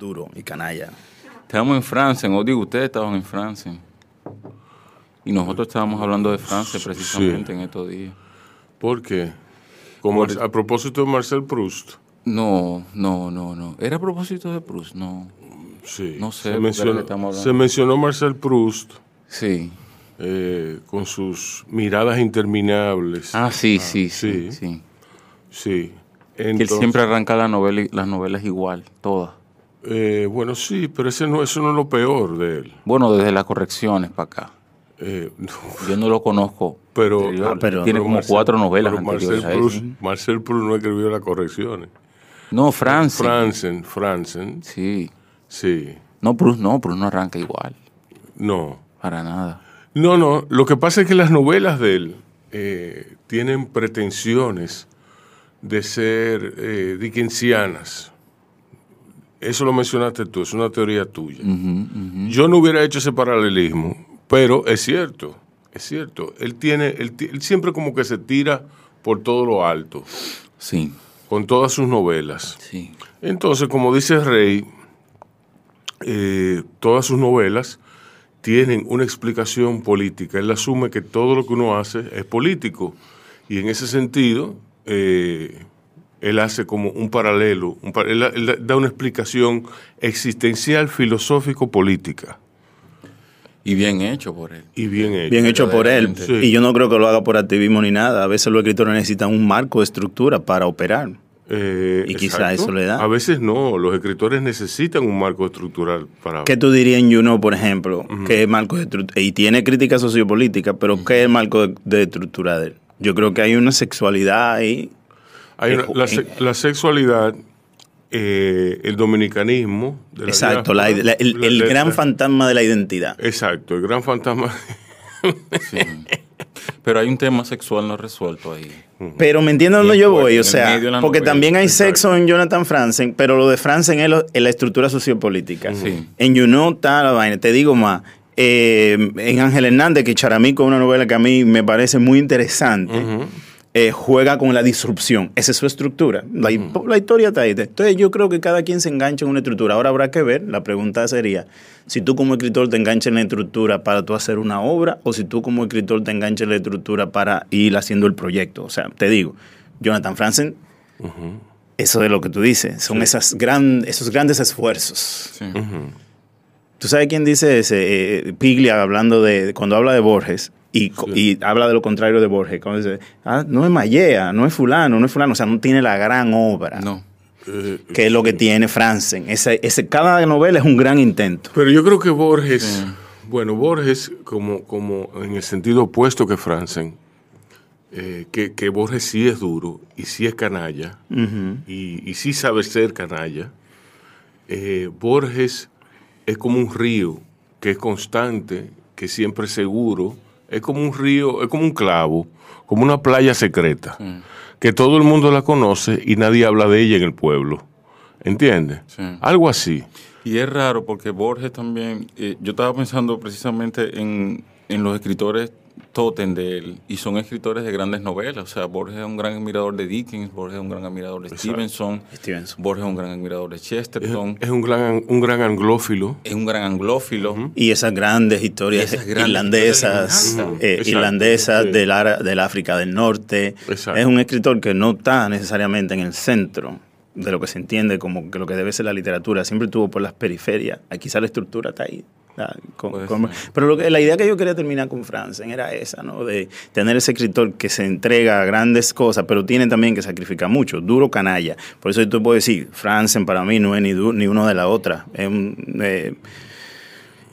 duro y canalla. Estamos en Francia, o digo, ustedes estaban en Francia. Y nosotros estábamos hablando de Francia precisamente en estos días. ¿Por qué? Como a propósito de Marcel Proust. No, no, no, no. ¿Era a propósito de Proust? No. Sí. No sé. Se mencionó, se mencionó Marcel Proust. Sí. Eh, con sus miradas interminables. Ah, sí, sí, sí, sí. Sí. que él siempre arranca la novela, las novelas igual, todas. Eh, bueno, sí, pero ese no, eso no es lo peor de él. Bueno, desde las correcciones para acá. Eh, Yo no lo conozco. Pero, ah, tiene como cuatro novelas Marcel Proust, Marcel Proust no escribió las correcciones. No, Franzen. Franzen, Franzen. Sí. Sí. No, Proust no, Proust no arranca igual. No. Para nada. No, no. Lo que pasa es que las novelas de él eh, tienen pretensiones de ser eh, dickensianas. Eso lo mencionaste tú, es una teoría tuya. Yo no hubiera hecho ese paralelismo, pero es cierto, es cierto. Él tiene, él, siempre como que se tira por todo lo alto. Sí. Con todas sus novelas. Sí. Entonces, como dice Rey, eh, todas sus novelas tienen una explicación política. Él asume que todo lo que uno hace es político. Y en ese sentido, eh, él hace como un paralelo, él, da una explicación existencial, filosófico-política. Y bien hecho por él. Y bien hecho. Bien hecho por él. Y yo no creo que lo haga por activismo ni nada. A veces los escritores necesitan un marco de estructura para operar. Eh, y quizá eso le da. A veces no, los escritores necesitan un marco estructural para... ¿Qué tú dirías en Juno, por ejemplo? ¿Qué marco de Y tiene crítica sociopolítica, pero ¿qué es el marco de, estructura de él? Yo creo que hay una sexualidad ahí. Hay la, sexualidad, eh, el dominicanismo. Exacto, el, gran fantasma de la identidad. Exacto, el gran fantasma. Pero hay un tema sexual no resuelto ahí. Pero me entiendes dónde yo voy, o sea, porque también hay sexo en Jonathan Franzen, pero lo de Franzen es, la estructura sociopolítica. En You Know está la vaina, te digo más, eh, en Ángel Hernández, que Charamico es una novela que a mí me parece muy interesante. Eh, juega con la disrupción. Esa es su estructura. La, historia está ahí. Entonces yo creo que cada quien se engancha en una estructura. Ahora habrá que ver, la pregunta sería, si tú como escritor te enganchas en la estructura para tú hacer una obra o si tú como escritor te enganchas en la estructura para ir haciendo el proyecto. O sea, te digo, Jonathan Franzen, eso de lo que tú dices, son esas gran, esos grandes esfuerzos. ¿Tú sabes quién dice ese? Eh, Piglia hablando de, cuando habla de Borges, y, habla de lo contrario de Borges. Cuando dice, ah, no es Mallea, no es fulano, no es fulano. O sea, no tiene la gran obra. No. que es lo que tiene Franzen. Ese, ese, cada novela es un gran intento. Pero yo creo que Borges, bueno, Borges, como, como en el sentido opuesto que Franzen, eh, que, Borges sí es duro y sí es canalla, y, y, sí sabe ser canalla. Eh, Borges es como un río que es constante, que siempre es seguro, es como un río, es como un clavo, como una playa secreta, que todo el mundo la conoce y nadie habla de ella en el pueblo. ¿Entiendes? Algo así. Y es raro porque Borges también, eh, yo estaba pensando precisamente en, en los escritores Totem de él y son escritores de grandes novelas. O sea, Borges es un gran admirador de Dickens, Borges es un gran admirador de Stevenson, Borges es un gran admirador de Chesterton. Es, un, gran, un gran anglófilo. Es un gran anglófilo. Y esas grandes historias irlandesas, eh, irlandesas del, del, África del Norte. Es un escritor que no está necesariamente en el centro de lo que se entiende como que lo que debe ser la literatura. Siempre estuvo por las periferias. Quizá la estructura está ahí pero lo que, la idea que yo quería terminar con Franzen era esa, ¿no? De tener ese escritor que se entrega a grandes cosas, pero tiene también que sacrificar mucho, duro canalla. Por eso tú puedo decir, Franzen para mí no es ni, ni uno de la otra. Es un, eh,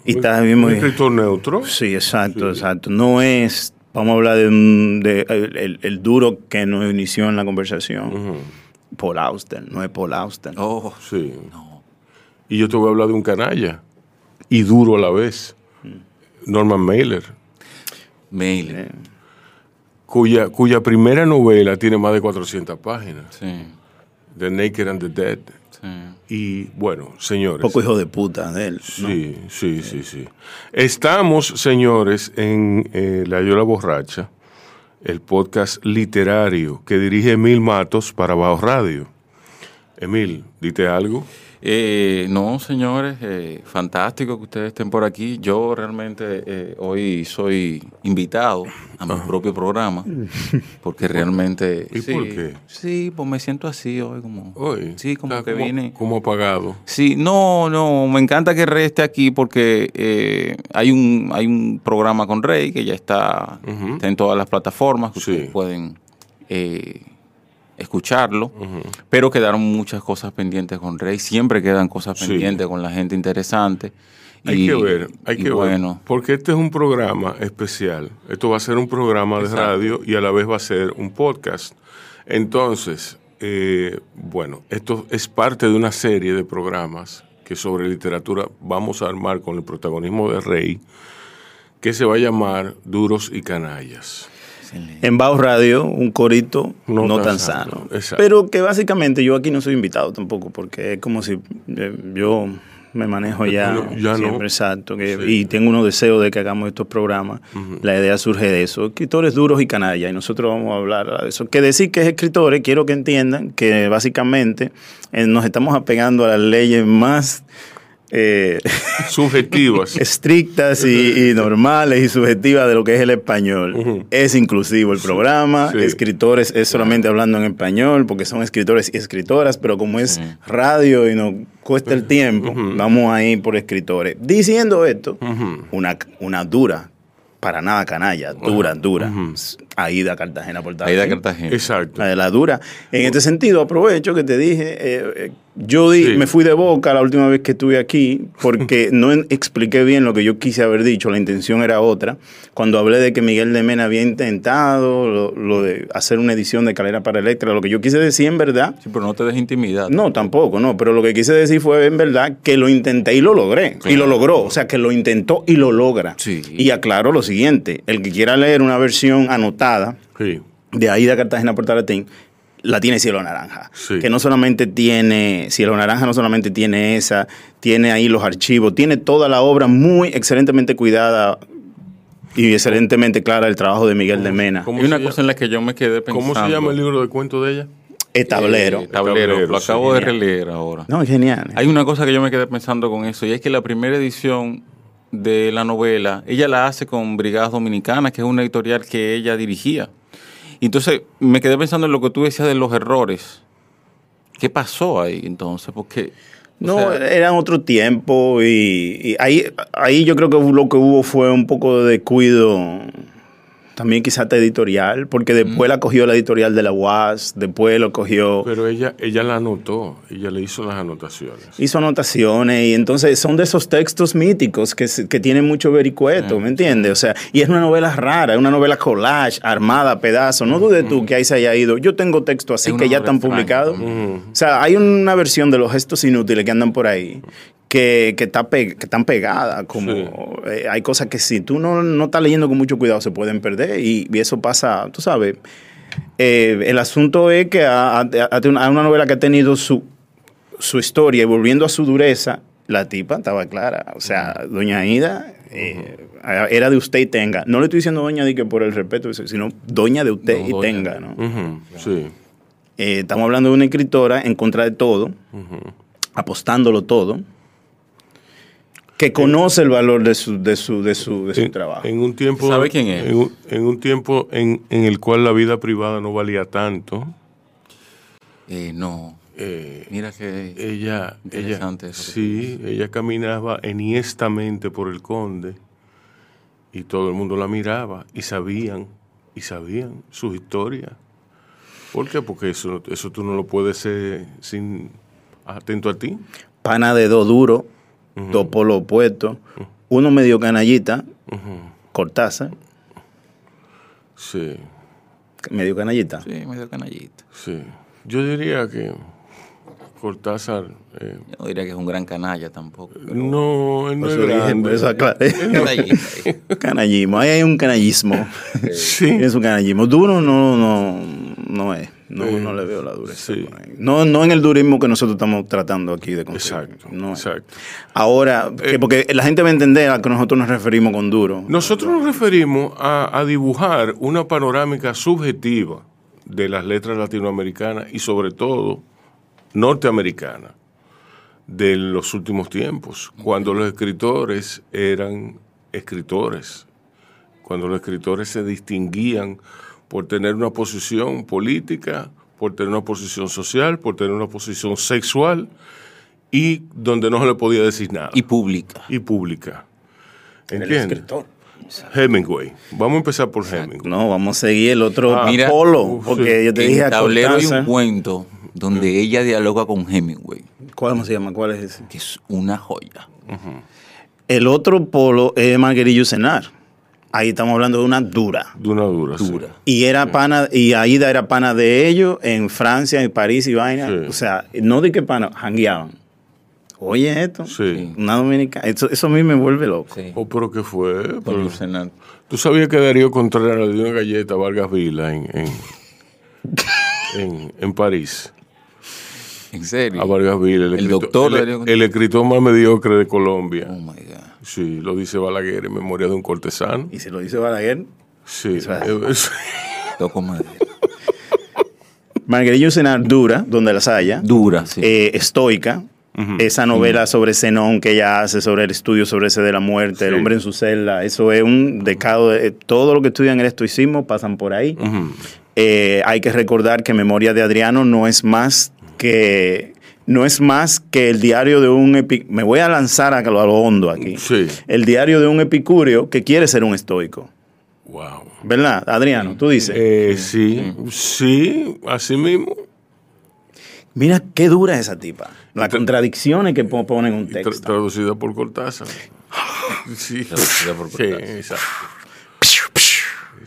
y está mismo, escritor neutro? Sí, exacto, exacto. No es, vamos a hablar de, el, duro que nos inició en la conversación. Paul Auster, no es Paul Auster. Oh, sí. Y yo te voy a hablar de un canalla y duro a la vez. Norman Mailer. Mailer. Cuya, cuya primera novela tiene más de 400 páginas. Sí. The Naked and the Dead. Sí. Y bueno, señores. Poco hijo de puta de él. Sí, sí, sí, sí. Estamos, señores, en eh, La Yola Borracha, el podcast literario que dirige Emil Matos para Bajo Radio. Emil, dite algo. Eh, no, señores, eh, fantástico que ustedes estén por aquí. Yo realmente eh, hoy soy invitado a mi propio programa, porque realmente... ¿Y por qué? Sí, pues me siento así hoy, como... Hoy. Sí, como que vine... Como apagado. Sí, no, no, me encanta que Rey esté aquí porque hay, un, hay un programa con Rey que ya está, en todas las plataformas, que ustedes pueden escucharlo, pero quedaron muchas cosas pendientes con Rey, siempre quedan cosas pendientes con la gente interesante. Hay que ver, hay que bueno. ver, porque este es un programa especial, esto va a ser un programa de radio y a la vez va a ser un podcast. Entonces, eh, bueno, esto es parte de una serie de programas que sobre literatura vamos a armar con el protagonismo de Rey, que se va a llamar Duros y Canallas. En Bajo Radio, un corito no, tan, sano. Pero que básicamente yo aquí no soy invitado tampoco, porque es como si eh, yo me manejo ya, siempre, exacto. Y tengo unos deseos de que hagamos estos programas. La idea surge de eso. Escritores duros y canallas, y nosotros vamos a hablar de eso. Que decir que es escritores, quiero que entiendan que básicamente eh, nos estamos apegando a las leyes más eh, subjetivas. estrictas y, normales y subjetivas de lo que es el español. Es inclusivo el programa, escritores es solamente hablando en español, porque son escritores y escritoras, pero como es radio y nos cuesta el tiempo, vamos a ir por escritores. Diciendo esto, una, una dura para nada canalla, dura, dura. Aida Cartagena por Aida Cartagena. Exacto. La de la dura. En este sentido, aprovecho que te dije, eh, yo me fui de boca la última vez que estuve aquí porque no expliqué bien lo que yo quise haber dicho, la intención era otra. Cuando hablé de que Miguel de Mena había intentado lo, de hacer una edición de Calera para Electra, lo que yo quise decir en verdad... Sí, pero no te des intimidad. No, tampoco, no, pero lo que quise decir fue en verdad que lo intenté y lo logré. Y lo logró, o sea, que lo intentó y lo logra. Sí. Y aclaro lo siguiente, el que quiera leer una versión anotada de Aida Cartagena Portalatín, la tiene Cielo Naranja. Que no solamente tiene, Cielo Naranja no solamente tiene esa, tiene ahí los archivos, tiene toda la obra muy excelentemente cuidada y excelentemente clara el trabajo de Miguel de Mena. Hay una cosa en la que yo me quedé pensando. ¿Cómo se llama el libro de cuento de ella? Tablero. Eh, tablero. Lo acabo de releer ahora. No, es genial. Hay una cosa que yo me quedé pensando con eso, y es que la primera edición de la novela, ella la hace con Brigadas Dominicanas, que es una editorial que ella dirigía. Entonces me quedé pensando en lo que tú decías de los errores. ¿Qué pasó ahí entonces? Porque... No, eran otro tiempo y, y, ahí, ahí yo creo que lo que hubo fue un poco de descuido también quizás editorial, porque después la cogió la editorial de la UAS, después lo cogió... Pero ella, ella la anotó, ella le hizo las anotaciones. Hizo anotaciones y entonces son de esos textos míticos que, que tienen mucho vericueto, ¿me entiendes? O sea, y es una novela rara, es una novela collage, armada, pedazo. No dudes tú que ahí se haya ido. Yo tengo textos así que ya están publicados. O sea, hay una versión de los gestos inútiles que andan por ahí que, que, está que están pegadas. Como, eh, hay cosas que si tú no, no, estás leyendo con mucho cuidado se pueden perder y, eso pasa, tú sabes. Eh, el asunto es que a, una, novela que ha tenido su, su historia y volviendo a su dureza, la tipa estaba clara. O sea, Doña Ida eh, era de usted y tenga. No le estoy diciendo Doña di que por el respeto, sino Doña de usted y tenga. ¿no? sí. estamos hablando de una escritora en contra de todo, apostándolo todo que conoce el valor de su, de su, de su, de su trabajo. En un tiempo, ¿Sabe quién es? En un, tiempo en, en, el cual la vida privada no valía tanto. Eh, no. Eh, Mira que ella, ella sí, ella caminaba enhiestamente por el conde y todo el mundo la miraba y sabían, y sabían su historia. ¿Por qué? Porque eso, eso tú no lo puedes ser sin atento a ti. Pana de do duro dos polos opuestos, uno medio canallita, Cortázar. Sí. Medio canallita. Sí, medio canallita. Sí. Yo diría que Cortázar. Eh, Yo no diría que es un gran canalla tampoco. No, él no es grande. Eso. Canallismo. Ahí hay un canallismo. sí. Es un canallismo. Duro no, no, no es. No, no le veo la dureza. No, no en el durismo que nosotros estamos tratando aquí de conseguir. Exacto. No exacto. Ahora, eh, porque la gente va a entender a que nosotros nos referimos con duro. Nosotros nos referimos a, dibujar una panorámica subjetiva de las letras latinoamericanas y sobre todo norteamericanas. de los últimos tiempos, cuando los escritores eran escritores, cuando los escritores se distinguían por tener una posición política, por tener una posición social, por tener una posición sexual y donde no se le podía decir nada. Y pública. Y pública. ¿Entiendes? El escritor. Hemingway. Vamos a empezar por Hemingway. No, vamos a seguir el otro ah, Polo, porque yo te dije a tablero hay un cuento donde ella dialoga con Hemingway. ¿Cómo se llama? ¿Cuál es ese? Que es una joya. El otro polo es Marguerite Cenar. Ahí estamos hablando de una dura. De una dura, dura. Y era pana, y Aida era pana de ellos en Francia, en París y vaina. O sea, no de que pana, jangueaban. Oye, esto. Sí. Una dominicana. Eso, eso a mí me vuelve loco. Sí. Oh, pero ¿qué fue? ¿Tú sabías que Darío Contreras le dio una galleta a Vargas Vila en, en, en, París? ¿En serio? A Vargas Vila. El, doctor. El, escritor más mediocre de Colombia. Oh, my God. Sí, lo dice Balaguer en memoria de un cortesano. ¿Y si lo dice Balaguer? Sí. Toco madre. Margarita dura, donde las haya. Dura, sí. Eh, estoica, esa novela sobre Zenón que ella hace, sobre el estudio sobre ese de la muerte, el hombre en su celda, eso es un decado de todo lo que estudian el estoicismo pasan por ahí. Eh, hay que recordar que Memoria de Adriano no es más que no es más que el diario de un me voy a lanzar a lo, hondo aquí. El diario de un epicúreo que quiere ser un estoico. Wow. ¿Verdad, Adriano? Tú dices. Eh, sí, sí, así mismo. Mira qué dura es esa tipa. Las contradicciones que ponen un texto. traducida por Cortázar. sí. Traducida por Cortázar. Sí,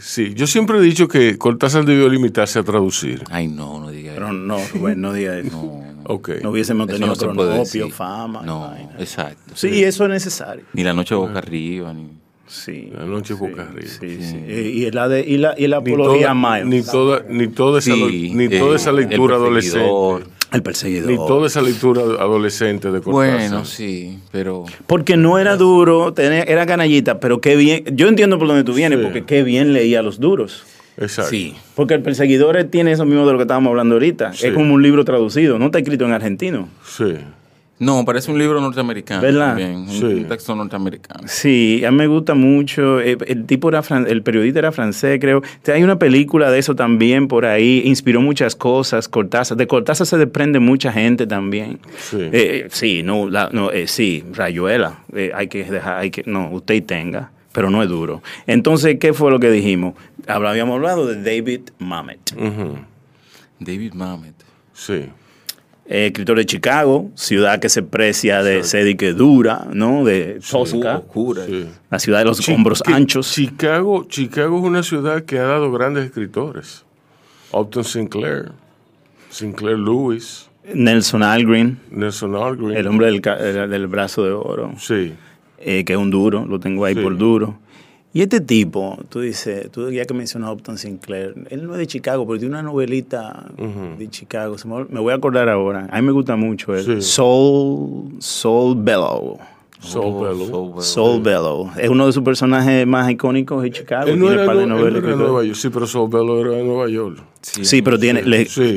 Sí, yo siempre he dicho que Cortázar debió limitarse a traducir. Ay, no, no diga eso. Pero no, Rubén, no diga eso. No, okay. no hubiésemos tenido no cronopio, fama. No, exacto. Sí, eso es necesario. Ni la noche boca arriba, ni... Sí. La noche boca arriba. Sí, sí. Y, la de, y, la, y la apología Miles. Ni toda, ni toda esa, ni toda esa lectura adolescente el perseguidor. Ni toda esa lectura adolescente de Cortázar. Bueno, sí, pero... Porque no era duro, era canallita, pero qué bien... Yo entiendo por dónde tú vienes, porque qué bien leía a los duros. Exacto. Sí. Porque el perseguidor tiene eso mismo de lo que estábamos hablando ahorita. Es como un libro traducido, no está escrito en argentino. Sí. No, parece un libro norteamericano. ¿Verdad? un, texto norteamericano. Sí, a mí me gusta mucho. Eh, el, tipo era, el periodista era francés, creo. Hay una película de eso también por ahí. Inspiró muchas cosas. Cortázar. De Cortázar se desprende mucha gente también. Sí, eh, sí no, no eh, sí, Rayuela. hay que dejar, hay que, no, usted tenga pero no es duro. Entonces, ¿qué fue lo que dijimos? Habíamos hablado de David Mamet. David Mamet. Sí. Eh, escritor de Chicago, ciudad que se precia de sed y que dura, ¿no? De tosca, la ciudad de los hombros anchos. Chicago, Chicago es una ciudad que ha dado grandes escritores. Upton Sinclair, Sinclair Lewis. Nelson Algren. Nelson Algren. El hombre del, brazo de oro. Sí. Eh, que es un duro, lo tengo ahí por duro. Y este tipo, tú dices, tú ya que mencionas Upton Sinclair, él no es de Chicago, pero tiene una novelita de Chicago. Me voy a acordar ahora. A mí me gusta mucho él. Soul, Soul Bellow. Soul, Bellow. Soul, Bellow. Es uno de sus personajes más icónicos de Chicago. Él no tiene era, de novelas. de Nueva York. Sí, pero Soul Bellow era de Nueva York. Sí, pero tiene,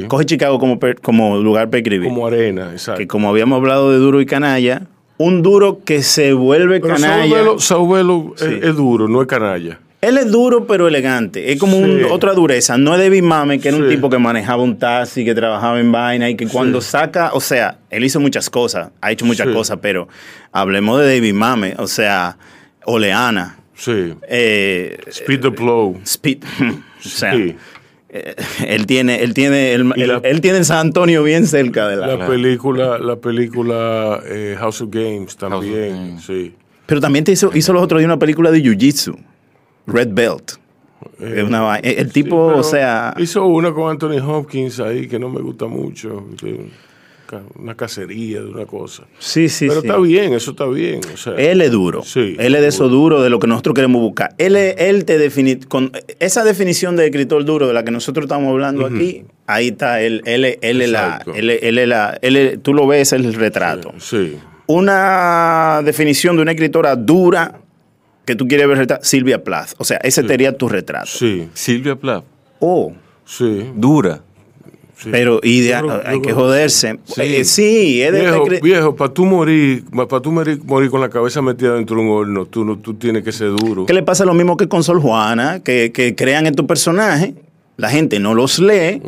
coge Chicago como, como lugar para escribir. Como arena, exacto. Que como habíamos hablado de Duro y Canalla, un duro que se vuelve canalla. Saubelo, es, duro, no es canalla. Él es duro pero elegante. Es como otra dureza. No es David Mame, que era un tipo que manejaba un taxi, que trabajaba en vaina y que cuando saca, o sea, él hizo muchas cosas, ha hecho muchas cosas, pero hablemos de David Mame, o sea, Oleana. Sí. Eh, Speed the Blow. Speed. o sea, él tiene, él tiene, él, tiene San Antonio bien cerca de la, la película, la película eh, House of Games también, sí. Pero también te hizo, hizo los otros días una película de Jiu Jitsu, Red Belt. Eh, el tipo, o sea, hizo una con Anthony Hopkins ahí que no me gusta mucho una cacería de una cosa. Sí, sí, Pero está bien, eso está bien. él es duro. Sí, él es de eso duro de lo que nosotros queremos buscar. Él, él te define, con esa definición de escritor duro de la que nosotros estamos hablando aquí, ahí está, él, él, él, es la, él, es la, él, tú lo ves, el retrato. Sí. Una definición de una escritora dura que tú quieres ver, Silvia Plath. O sea, ese sería tu retrato. Sí. Silvia Plath. Oh. Sí. Dura. Pero y hay que joderse. Sí, eh, es de viejo, para tú morir, para tú morir, con la cabeza metida dentro de un horno, tú, tú tienes que ser duro. ¿Qué le pasa lo mismo que con Sol Juana? Que, que crean en tu personaje la gente no los lee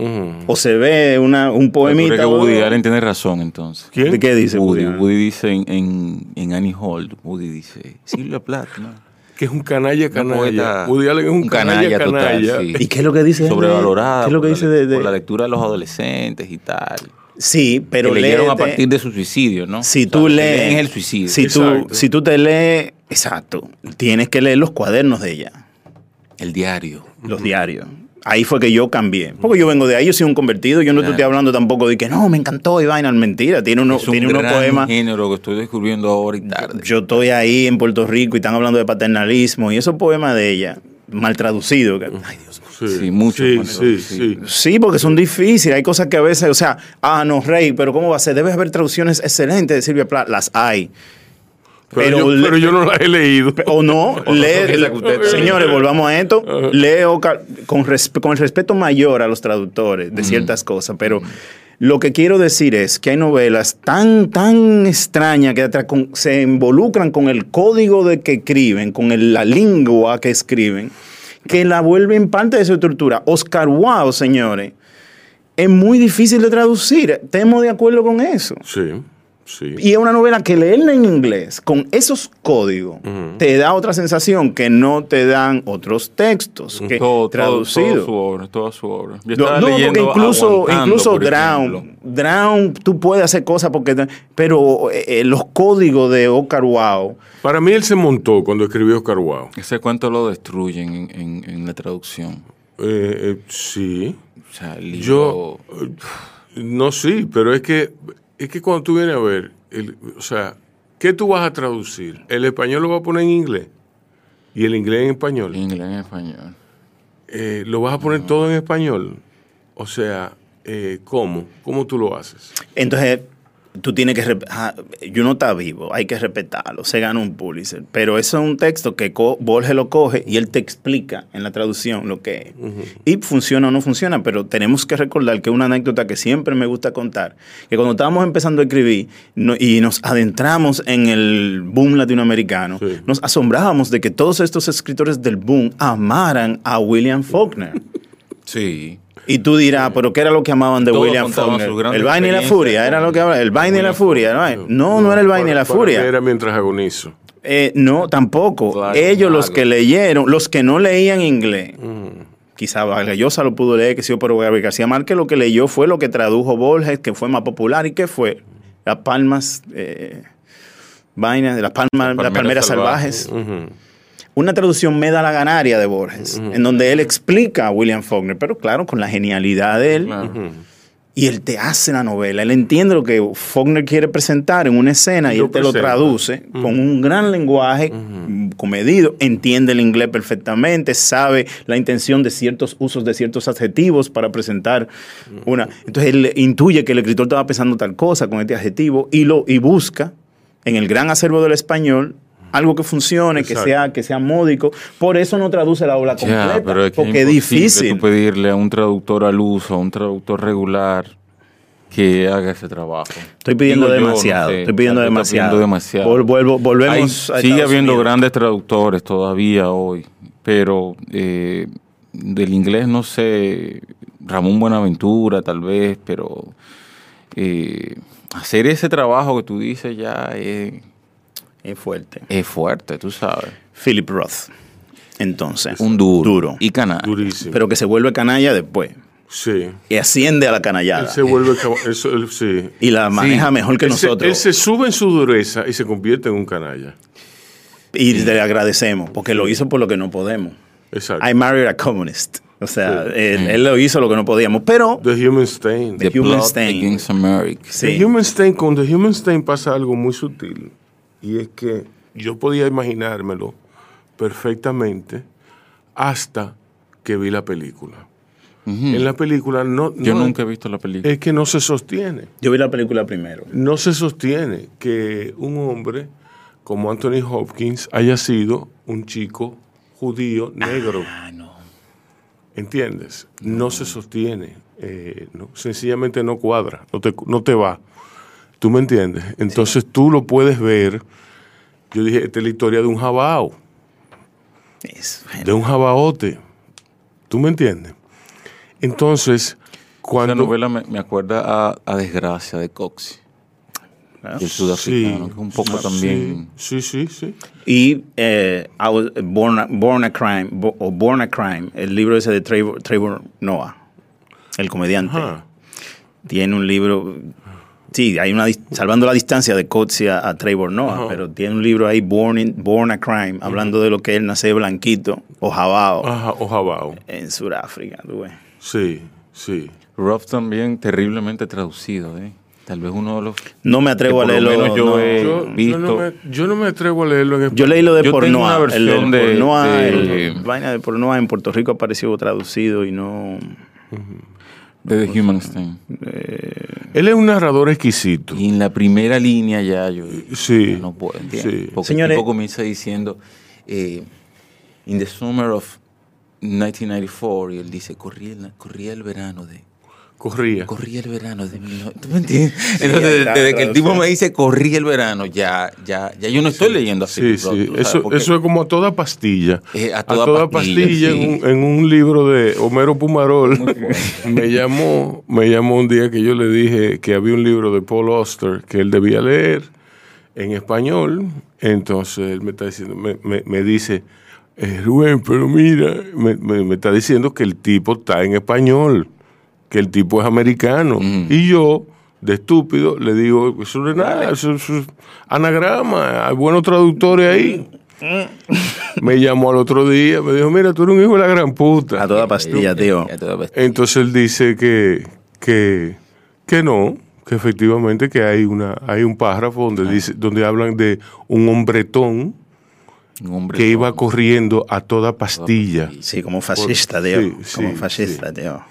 o se ve una, un poemita. Creo que Woody Allen tiene razón entonces. ¿Quién? ¿Qué dice Woody? Woody, dice en, en, Annie Hall, Woody dice, Silvia Plath, ¿no? Que es un canalla canalla. Woody Allen es un, canalla, canalla. ¿Y qué es lo que dice? Sobrevalorado. ¿Qué es lo que dice de, la lectura de los adolescentes y tal. Sí, pero que leyeron a partir de su suicidio, ¿no? Si tú lees el suicidio. Si tú, si tú te lees, exacto, tienes que leer los cuadernos de ella. El diario. Los diarios ahí fue que yo cambié. Porque yo vengo de ahí, yo soy un convertido. Yo no te estoy hablando tampoco de que no, me encantó y vaina. Mentira, tiene, uno, es un tiene unos poemas. género que estoy descubriendo ahora y tarde. Yo estoy ahí en Puerto Rico y están hablando de paternalismo y esos poemas de ella, mal traducidos. Ay, Dios mío. Sí, mucho. Sí, sí, sí, porque son difíciles. Hay cosas que a veces, o sea, ah, no, Rey, pero ¿cómo va a ser? Debe haber traducciones excelentes de Silvia Plath. Las hay. Pero, yo, no la he leído. O no, lee, señores, volvamos a esto. Leo con, con el respeto mayor a los traductores de ciertas cosas, pero lo que quiero decir es que hay novelas tan, tan extrañas que se involucran con el código de que escriben, con la lengua que escriben, que la vuelven parte de su estructura. Oscar Wow, señores, es muy difícil de traducir. Estemos de acuerdo con eso. Sí. Y es una novela que leerla en inglés con esos códigos te da otra sensación que no te dan otros textos que traducidos. Toda su obra, toda su obra. no, porque incluso, incluso Drown, Drown, tú puedes hacer cosas porque, pero eh, eh, los códigos de Oscar Wow. Para mí él se montó cuando escribió Oscar Wow. Ese cuento lo destruyen en, la traducción. Eh, sí. O sea, Yo no sí, pero es que es que cuando tú vienes a ver, o sea, ¿qué tú vas a traducir? ¿El español lo vas a poner en inglés? ¿Y el inglés en español? inglés en español. Eh, ¿Lo vas a poner todo en español? O sea, eh, ¿cómo? ¿Cómo tú lo haces? Entonces, tú tienes que... yo no está vivo, hay que respetarlo, se gana un Pulitzer. Pero eso es un texto que Borges lo coge y él te explica en la traducción lo que es. Y funciona o no funciona, pero tenemos que recordar que una anécdota que siempre me gusta contar, que cuando estábamos empezando a escribir y nos adentramos en el boom latinoamericano, nos asombrábamos de que todos estos escritores del boom amaran a William Faulkner. Sí. Y tú dirás, pero ¿qué era lo que amaban de William Faulkner? El vaina y la furia, era lo que hablaba. El vaina y la furia, ¿no? No, no, era el vaina y la furia. Era mientras agonizo. Eh, no, tampoco. Ellos, los que leyeron, los que no leían inglés, quizá Vargas lo pudo leer, que sí, pero García Márquez lo que leyó fue lo que tradujo Borges, que fue más popular. ¿Y qué fue? Las palmas, eh, vainas, las palmas, las palmeras, salvajes da la ganaria de Borges, en donde él explica a William Faulkner, pero claro, con la genialidad de él. Y él te hace la novela, él entiende lo que Faulkner quiere presentar en una escena y, él te lo traduce con un gran lenguaje comedido, entiende el inglés perfectamente, sabe la intención de ciertos usos de ciertos adjetivos para presentar una. Entonces él intuye que el escritor estaba pensando tal cosa con este adjetivo y lo y busca en el gran acervo del español algo que funcione, que sea, que sea módico. Por eso no traduce la obra completa, pero es porque es difícil. pedirle a un traductor al uso, a un traductor regular, que haga ese trabajo. Estoy pidiendo demasiado. estoy pidiendo demasiado. volvemos sigue habiendo grandes traductores todavía hoy, pero eh, del inglés no sé, Ramón Buenaventura tal vez, pero eh, hacer ese trabajo que tú dices ya es es fuerte. Es fuerte, tú sabes. Philip Roth. Entonces. Un duro. Y canalla. Durísimo. Pero que se vuelve canalla después. Sí. Y asciende a la canallada. Él se vuelve. Eso, sí. Y la maneja mejor que nosotros. él se sube en su dureza y se convierte en un canalla. Y le agradecemos, porque lo hizo por lo que no podemos. Exacto. I married a communist. O sea, él, lo hizo lo que no podíamos, pero... The Human Stain. The, Human Stain. Against America. Sí. The Human Stain, con The Human Stain pasa algo muy sutil y es que yo podía imaginármelo perfectamente hasta que vi la película. En la película no, Yo nunca he visto la película. Es que no se sostiene. Yo vi la película primero. No se sostiene que un hombre como Anthony Hopkins haya sido un chico judío negro. Ah, no. ¿entiendes? No se sostiene, eh, sencillamente no cuadra, no te, no te va. ¿Tú me entiendes? Entonces tú lo puedes ver. Yo dije, esta es la historia de un jabao. De un jabaote. ¿Tú me entiendes? Entonces, cuando... La novela me, acuerda a, Desgracia de Coxie. El sudafricano, que un poco también... Sí, sí, sí. Y eh, Born, a, Crime, o Born a Crime, el libro ese de Trevor, Noah, el comediante. Tiene un libro Sí, hay una salvando la distancia de Coetzee a, Trevor Noah, pero tiene un libro ahí, Born, Born a Crime, hablando de lo que él nace blanquito o jabao. Ajá, o jabao. En Sudáfrica, tú ves. Sí, sí. Rough también terriblemente traducido, ¿eh? Tal vez uno de los. No me atrevo a leerlo. yo he visto. Yo no, me, atrevo a leerlo en español. Yo leí lo de Pornoa. El, de, Pornoa, el, vaina de Pornoa en Puerto Rico apareció traducido y no. De The Human Stain. Él es un narrador exquisito. Y en la primera línea ya yo sí, no puedo entender. Porque Señores, el tipo comienza diciendo, eh, in the summer of 1994, y él dice, corría, corría el verano de Corría. Corría el verano. De ¿Tú me entiendes? Entonces, desde, que el tipo me dice corría el verano, ya, ya, ya yo no estoy leyendo así. Sí, sí. Eso, eso es como a toda pastilla. a, toda pastilla, en, un, libro de Homero Pumarol. me llamó, me llamó un día que yo le dije que había un libro de Paul Auster que él debía leer en español. Entonces él me está diciendo, me, me, me dice, eh, Rubén, pero mira, me, me está diciendo que el tipo está en español que el tipo es americano. Y yo, de estúpido, le digo, eso no es nada, eso, es anagrama, hay buenos traductores ahí. me llamó al otro día, me dijo, mira, tú eres un hijo de la gran puta. A toda pastilla, tío. Entonces él dice que, que, que no, que efectivamente que hay una hay un párrafo donde dice donde hablan de un hombretón que iba corriendo a toda pastilla. Sí, como fascista, tío. como fascista, tío.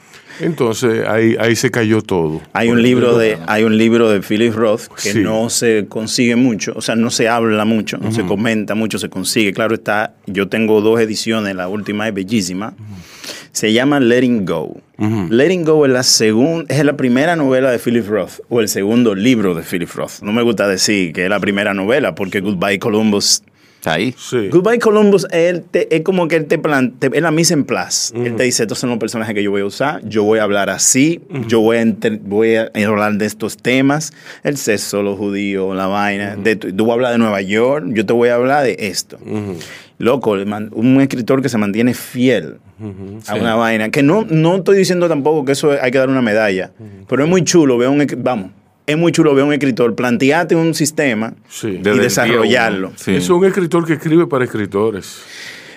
Entonces ahí, ahí se cayó todo. Hay un libro de, hay un libro de Philip Roth que no se consigue mucho, o sea, no se habla mucho, no se comenta mucho, se consigue. Claro está, yo tengo dos ediciones, la última es bellísima. Se llama Letting Go. Letting Go es la segunda, es la primera novela de Philip Roth o el segundo libro de Philip Roth. No me gusta decir que es la primera novela porque Goodbye Columbus ahí. Goodbye Columbus es como que él te plantea, es la mise en place. Él te dice, estos son los personajes que yo voy a usar, yo voy a hablar así, yo voy a, voy a hablar de estos temas, el sexo, los judíos, la vaina. de, tú voy a hablar de Nueva York, yo te voy a hablar de esto. Loco, un escritor que se mantiene fiel a una vaina, que no, no estoy diciendo tampoco que eso hay que dar una medalla, pero es muy chulo, veo un, vamos, es muy chulo ver un escritor plantearte un sistema y desarrollarlo. Es un escritor que escribe para escritores.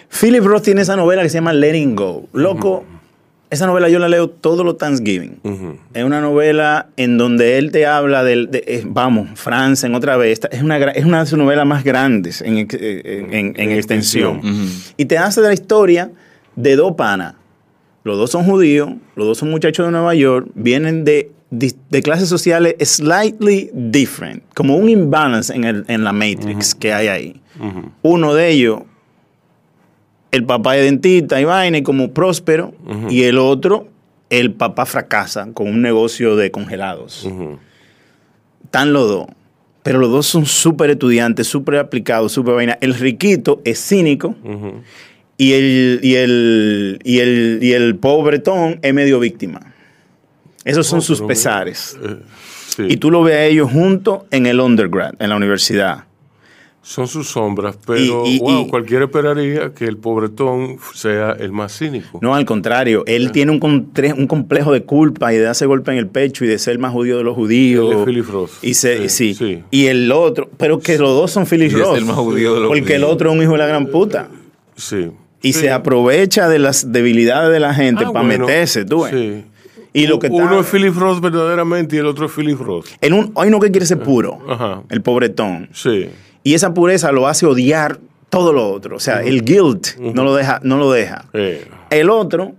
Philip Roth tiene esa novela que se llama Letting Go. Loco, esa novela yo la leo todo los Thanksgiving. Es una novela en donde él te habla del, de, eh, vamos, Franzen otra vez. Es una, es una de sus novelas más grandes en, extensión. Y te hace de la historia de dos panas. Los dos son judíos, los dos son muchachos de Nueva York, vienen de de clases sociales slightly different, como un imbalance en, el, en la matrix que hay ahí. Uno de ellos, el papá es dentista y vaina y como próspero, y el otro, el papá fracasa con un negocio de congelados. Están los dos, pero los dos son súper estudiantes, súper aplicados, súper vaina. El riquito es cínico. Y el, y, el, y, el, y el pobretón es medio víctima. Esos son sus pesares. Eh, y tú lo ves a ellos juntos en el undergrad, en la universidad. Son sus sombras, pero wow, cualquiera esperaría que el pobretón sea el más cínico. No, al contrario, él tiene un, un, complejo de culpa y de darse golpe en el pecho y de ser el más judío de los judíos. Él es Philip Roth. Y, sí, y el otro, pero que los dos son Philip Roth. el más judío de los Porque el otro es un hijo de la gran puta. Sí. Y se aprovecha de las debilidades de la gente ah, para meterse, tú ves. Sí. Uno es Philip Roth verdaderamente y el otro es Philip Roth. En un, hay uno que quiere ser puro, el pobretón. Sí. Y esa pureza lo hace odiar todo lo otro. O sea, el guilt no lo deja. No lo deja. El otro,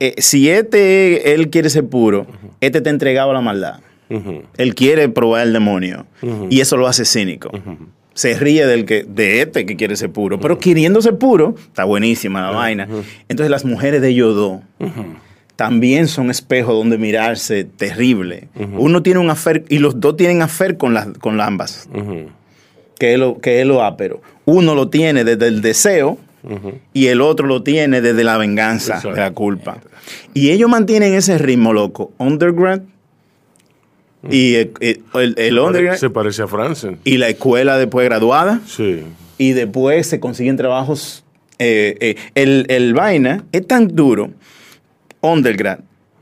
eh, si este, él quiere ser puro, este te entregaba la maldad. Él quiere probar el demonio. Y eso lo hace cínico. Se ríe del que, de este que quiere ser puro. Pero queriendo ser puro, está buenísima la vaina. Entonces las mujeres de Yodo también son espejos donde mirarse terrible. Uno tiene un afer, y los dos tienen afer con, las con ambas. que, es lo, que es lo ápero. Uno lo tiene desde el deseo y el otro lo tiene desde la venganza, de la culpa. Y ellos mantienen ese ritmo loco. Undergrad y el, el, Se parece a Franzen. Y la escuela después graduada. Sí. Y después se consiguen trabajos. Eh, eh, el, el vaina es tan duro. Undergrad.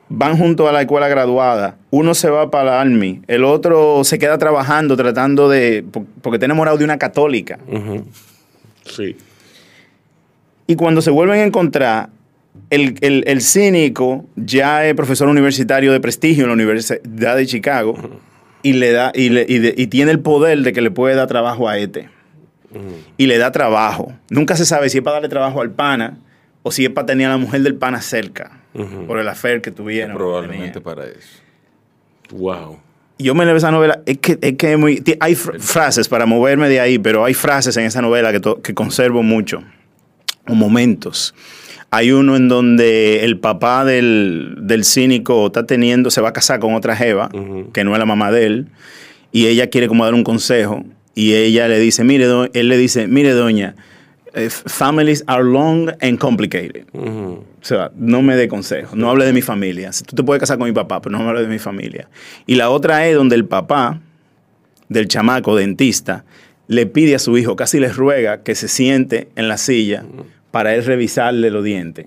Van junto a la escuela graduada. Uno se va para la Army. El otro se queda trabajando, tratando de. Porque está enamorado de una católica. Sí. Y cuando se vuelven a encontrar, el, cínico ya es profesor universitario de prestigio en la Universidad de Chicago y, le da, y, tiene el poder de que le puede dar trabajo a este. Y le da trabajo. Nunca se sabe si es para darle trabajo al pana o si es para tener a la mujer del pana cerca por el afer que tuvieron. Probablemente para eso. Wow. Yo me leo esa novela, es que, es que muy, hay frases para moverme de ahí, pero hay frases en esa novela que, que conservo mucho, o momentos. Hay uno en donde el papá del, cínico está teniendo, se va a casar con otra jeva, que no es la mamá de él, y ella quiere como dar un consejo, y ella le dice, mire, él le dice, mire, doña, eh, families are long and complicated. O sea, no me dé consejo, no hable de mi familia. Tú te puedes casar con mi papá, pero no me hable de mi familia. Y la otra es donde el papá del chamaco dentista le pide a su hijo, casi le ruega que se siente en la silla para él revisarle los dientes.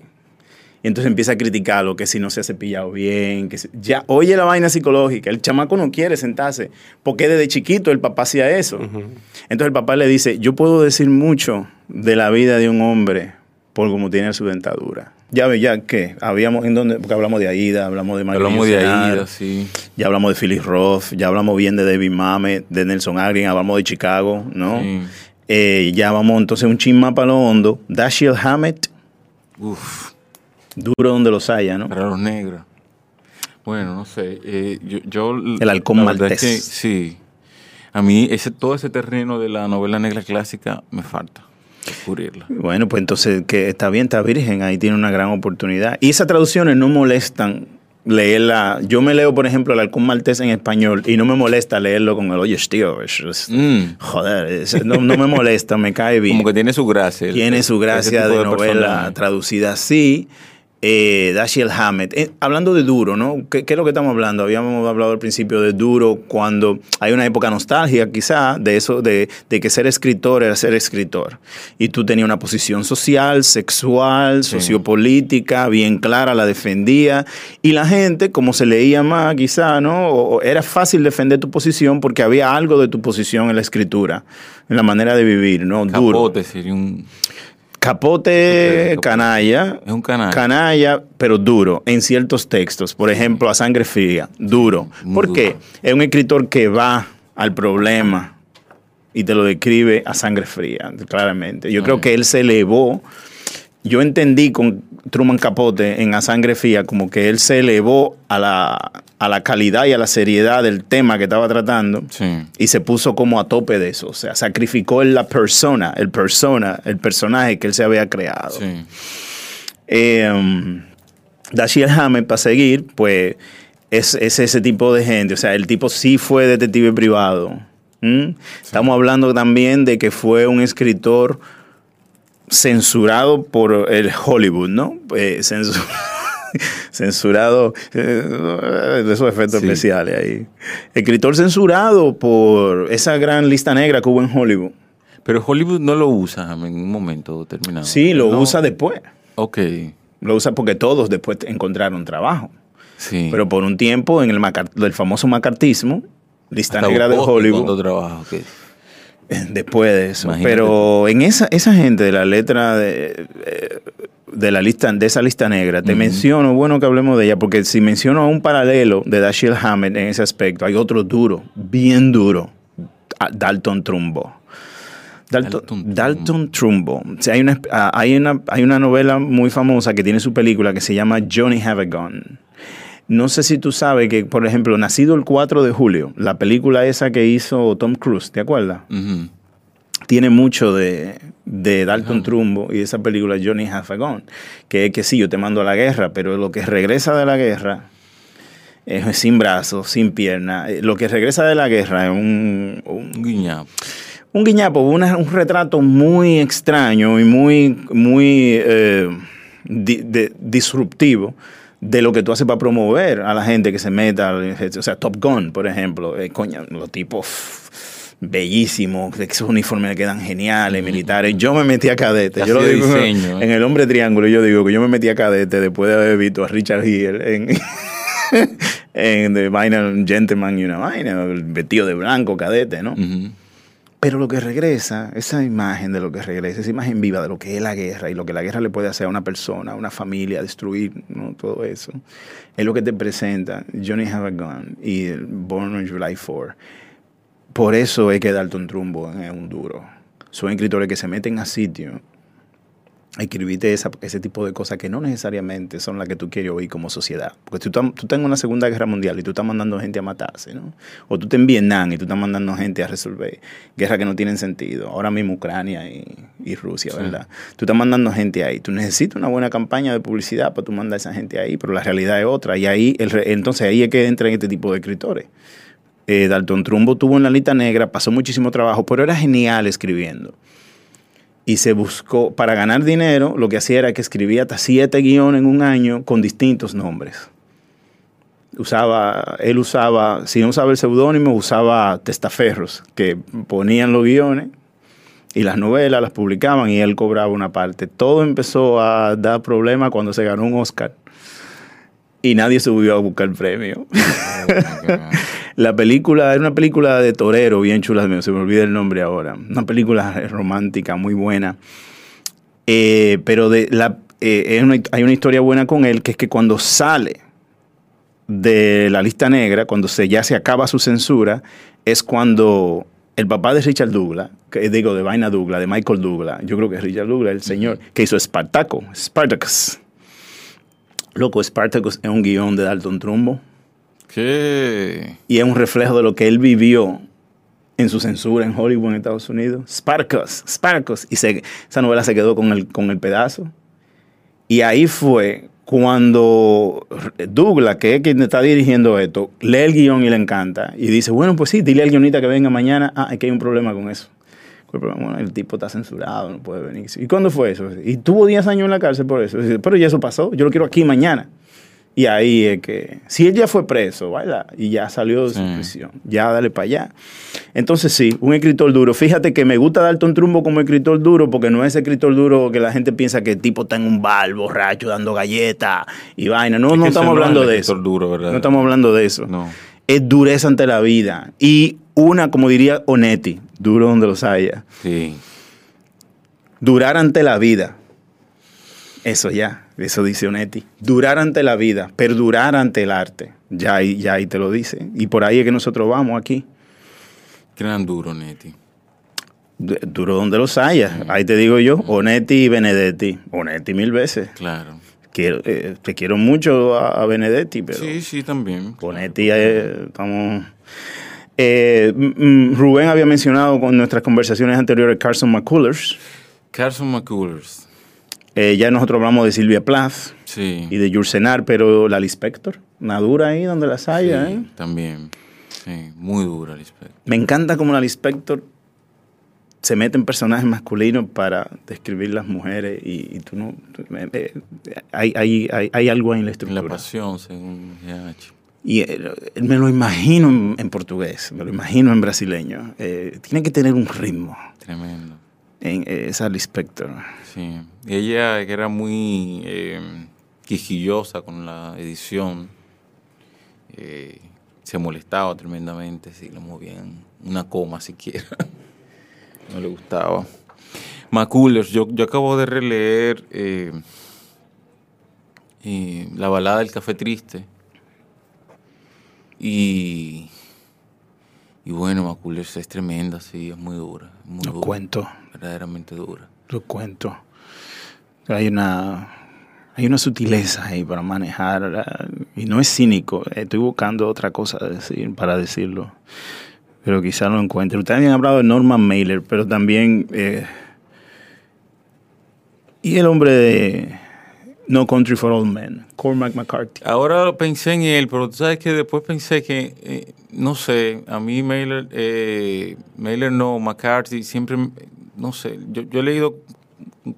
Y entonces empieza a criticarlo, que si no se ha cepillado bien, que ya oye la vaina psicológica. El chamaco no quiere sentarse, porque desde chiquito el papá hacía eso. Entonces el papá le dice, yo puedo decir mucho de la vida de un hombre por cómo tiene su dentadura. Ya ve, ya que habíamos en donde, porque hablamos de Aida, hablamos de María Hablamos de Aida, sí. Ya hablamos de Phyllis Roth, ya hablamos bien de David Mamet, de Nelson Agrin, hablamos de Chicago, ¿no? Eh, ya vamos entonces un chin más para lo hondo. Dashiell Hammett. Uf. Duro donde los haya, ¿no? Para los negros. Bueno, no sé. Eh, yo, El halcón maltés. sí. A mí ese, todo ese terreno de la novela negra clásica me falta descubrirla. Bueno, pues entonces que está bien, está virgen, ahí tiene una gran oportunidad. Y esas traducciones no molestan leerla. Yo me leo, por ejemplo, el halcón maltés en español y no me molesta leerlo con el oye, tío. Mm. Joder, no, me molesta, me cae bien. Como que tiene su gracia. Tiene su gracia de, novela traducida así eh, Dashiell Hammett. Eh, hablando de duro, ¿no? ¿Qué, es lo que estamos hablando? Habíamos hablado al principio de duro cuando hay una época nostálgica quizá de eso, de, que ser escritor era ser escritor. Y tú tenías una posición social, sexual, sociopolítica, bien clara, la defendía. Y la gente, como se leía más quizá, ¿no? era fácil defender tu posición porque había algo de tu posición en la escritura, en la manera de vivir, ¿no? duro. sería un... Capote canalla. Es un canalla. Canalla, pero duro en ciertos textos. Por ejemplo, a sangre fría, duro. ¿Por qué? Es un escritor que va al problema y te lo describe a sangre fría, claramente. Yo creo que él se elevó. Yo entendí con Truman Capote en A Sangre Fría como que él se elevó a la, a la calidad y a la seriedad del tema que estaba tratando y se puso como a tope de eso. O sea, sacrificó la persona, el persona, el personaje que él se había creado. Sí. Eh, Dashiell Hammett, para seguir, pues es, ese tipo de gente. O sea, el tipo sí fue detective privado. Estamos hablando también de que fue un escritor censurado por el Hollywood, ¿no? Eh, censurado, eh, de esos efectos especiales ahí. Escritor censurado por esa gran lista negra que hubo en Hollywood. Pero Hollywood no lo usa en un momento determinado. Sí, lo usa después. Ok. Lo usa porque todos después encontraron trabajo. Sí. Pero por un tiempo, en el, famoso macartismo, lista negra de Hollywood. trabajo, Después de eso. Pero en esa, esa gente de la letra de, de la lista, de esa lista negra, te menciono, bueno que hablemos de ella, porque si menciono un paralelo de Dashiell Hammett en ese aspecto, hay otro duro, bien duro, Dalton Trumbo. Dalton, Trumbo. hay, una, hay, una, hay una novela muy famosa que tiene su película que se llama Johnny Have a Gun. No sé si tú sabes que, por ejemplo, nacido el 4 de julio, la película esa que hizo Tom Cruise, ¿te acuerdas? tiene mucho de, Dalton Trumbo y de esa película Johnny Half que es que sí, yo te mando a la guerra, pero lo que regresa de la guerra es sin brazos, sin piernas. Eh, lo que regresa de la guerra es un... Un, guiñapo. Un guiñapo, un retrato muy extraño y muy, muy eh, disruptivo de lo que tú haces para promover a la gente que se meta, o sea, Top Gun, por ejemplo, eh, coño, los tipos bellísimos, esos uniformes le quedan geniales, militares. Yo me metí a cadete. yo lo digo en, el hombre triángulo, yo digo que yo me metí a cadete después de haber visto a Richard Gere en, en The Vaina Gentleman y una vaina, vestido de blanco, cadete, ¿no? Pero lo que regresa, esa imagen de lo que regresa, esa imagen viva de lo que es la guerra y lo que la guerra le puede hacer a una persona, a una familia, destruir, todo eso, es lo que te presenta Johnny Have a Gun y Born on July 4. Por eso es que Dalton Trumbo es un duro. Son escritores que se meten a sitio escribirte esa, ese tipo de cosas que no necesariamente son las que tú quieres oír como sociedad. Porque tú, tú estás en una Segunda Guerra Mundial y tú estás mandando gente a matarse, ¿no? O tú estás en Vietnam y tú estás mandando gente a resolver guerras que no tienen sentido. Ahora mismo Ucrania y, Rusia, ¿verdad? Tú estás mandando gente ahí. Tú necesitas una buena campaña de publicidad para tú mandar a esa gente ahí, pero la realidad es otra. Y ahí, el, entonces ahí es que entran este tipo de escritores. Eh, Dalton Trumbo tuvo en la lista negra, pasó muchísimo trabajo, pero era genial escribiendo y se buscó, para ganar dinero, lo que hacía era que escribía hasta siete guiones en un año con distintos nombres. Usaba, él usaba, si no usaba el seudónimo, usaba testaferros que ponían los guiones y las novelas las publicaban y él cobraba una parte. Todo empezó a dar problemas cuando se ganó un Oscar y nadie subió a buscar el premio. La película, era una película de torero bien chula, se me olvida el nombre ahora. Una película romántica, muy buena. Eh, pero de la, eh, hay una historia buena con él, que es que cuando sale de la lista negra, cuando se, ya se acaba su censura, es cuando el papá de Richard Douglas, que digo de Vaina Douglas, de Michael Douglas, yo creo que es Richard Douglas, el señor, que hizo Spartaco, Spartacus. Loco, Spartacus es un guion de Dalton Trumbo. Y es un reflejo de lo que él vivió en su censura en Hollywood, en Estados Unidos. Sparkus, Sparkus. Y esa novela se quedó con el, con el pedazo. Y ahí fue cuando Douglas, que es quien está dirigiendo esto, lee el guion y le encanta. Y dice, bueno, pues sí, dile al guionista que venga mañana. Ah, es que hay un problema con eso. Bueno, el tipo está censurado, no puede venir. ¿Y cuándo fue eso? Y tuvo 10 años en la cárcel por eso. Pero ya eso pasó, yo lo quiero aquí mañana. Y ahí es que, si él ya fue preso, ¿verdad? Y ya salió de su prisión, ya dale para allá. Entonces sí, un escritor duro. Fíjate que me gusta Dalton Trumbo como escritor duro porque no es escritor duro que la gente piensa que el tipo está en un bar borracho dando galletas y vaina. No, no estamos hablando de eso. Duro, ¿verdad? No estamos hablando de eso. No. Es dureza ante la vida. Y una, como diría Onetti, duro donde los haya. Sí. Durar ante la vida. Eso ya. Eso dice Onetti. Durar ante la vida, perdurar ante el arte. Ya ahí, ya ahí te lo dice. Y por ahí es que nosotros vamos aquí. Gran duro, Onetti. Duro donde los haya. Ahí te digo yo, Onetti y Benedetti. Onetti mil veces. Claro. Quiero, eh, te quiero mucho a, Benedetti, pero... Sí, sí, también. Onetti, eh, estamos... Eh, Rubén había mencionado con nuestras conversaciones anteriores Carson McCullers. Carson McCullers. Eh, ya nosotros hablamos de Silvia Plath y de Yursenar, pero la Lispector, una dura ahí donde las haya. ¿eh? También, sí, muy dura Lispector. Me encanta como la Lispector se mete en personajes masculinos para describir las mujeres y, tú no... hay, hay, hay, algo ahí en la estructura. La pasión, según Y eh, me lo imagino en, portugués, me lo imagino en brasileño. tiene que tener un ritmo. Tremendo. En, esa Lispector. Sí, ella que era muy eh, quijillosa con la edición, eh, se molestaba tremendamente si le movían una coma siquiera. no le gustaba. McCullers, yo, yo acabo de releer eh, la balada del café triste. Y, y bueno, McCullers es tremenda, sí, es muy dura. Muy Lo cuento. Verdaderamente dura. Lo cuento. Hay una, hay una sutileza ahí para manejar, y no es cínico, estoy buscando otra cosa decir, para decirlo. pero quizá lo encuentre. Ustedes han hablado de Norman Mailer, pero también... Eh, y el hombre de No Country for Old Men, Cormac McCarthy. Ahora pensé en él, pero tú sabes que después pensé que, eh, no sé, a mí Mailer, eh, Mailer no, McCarthy, siempre, no sé, yo, he leído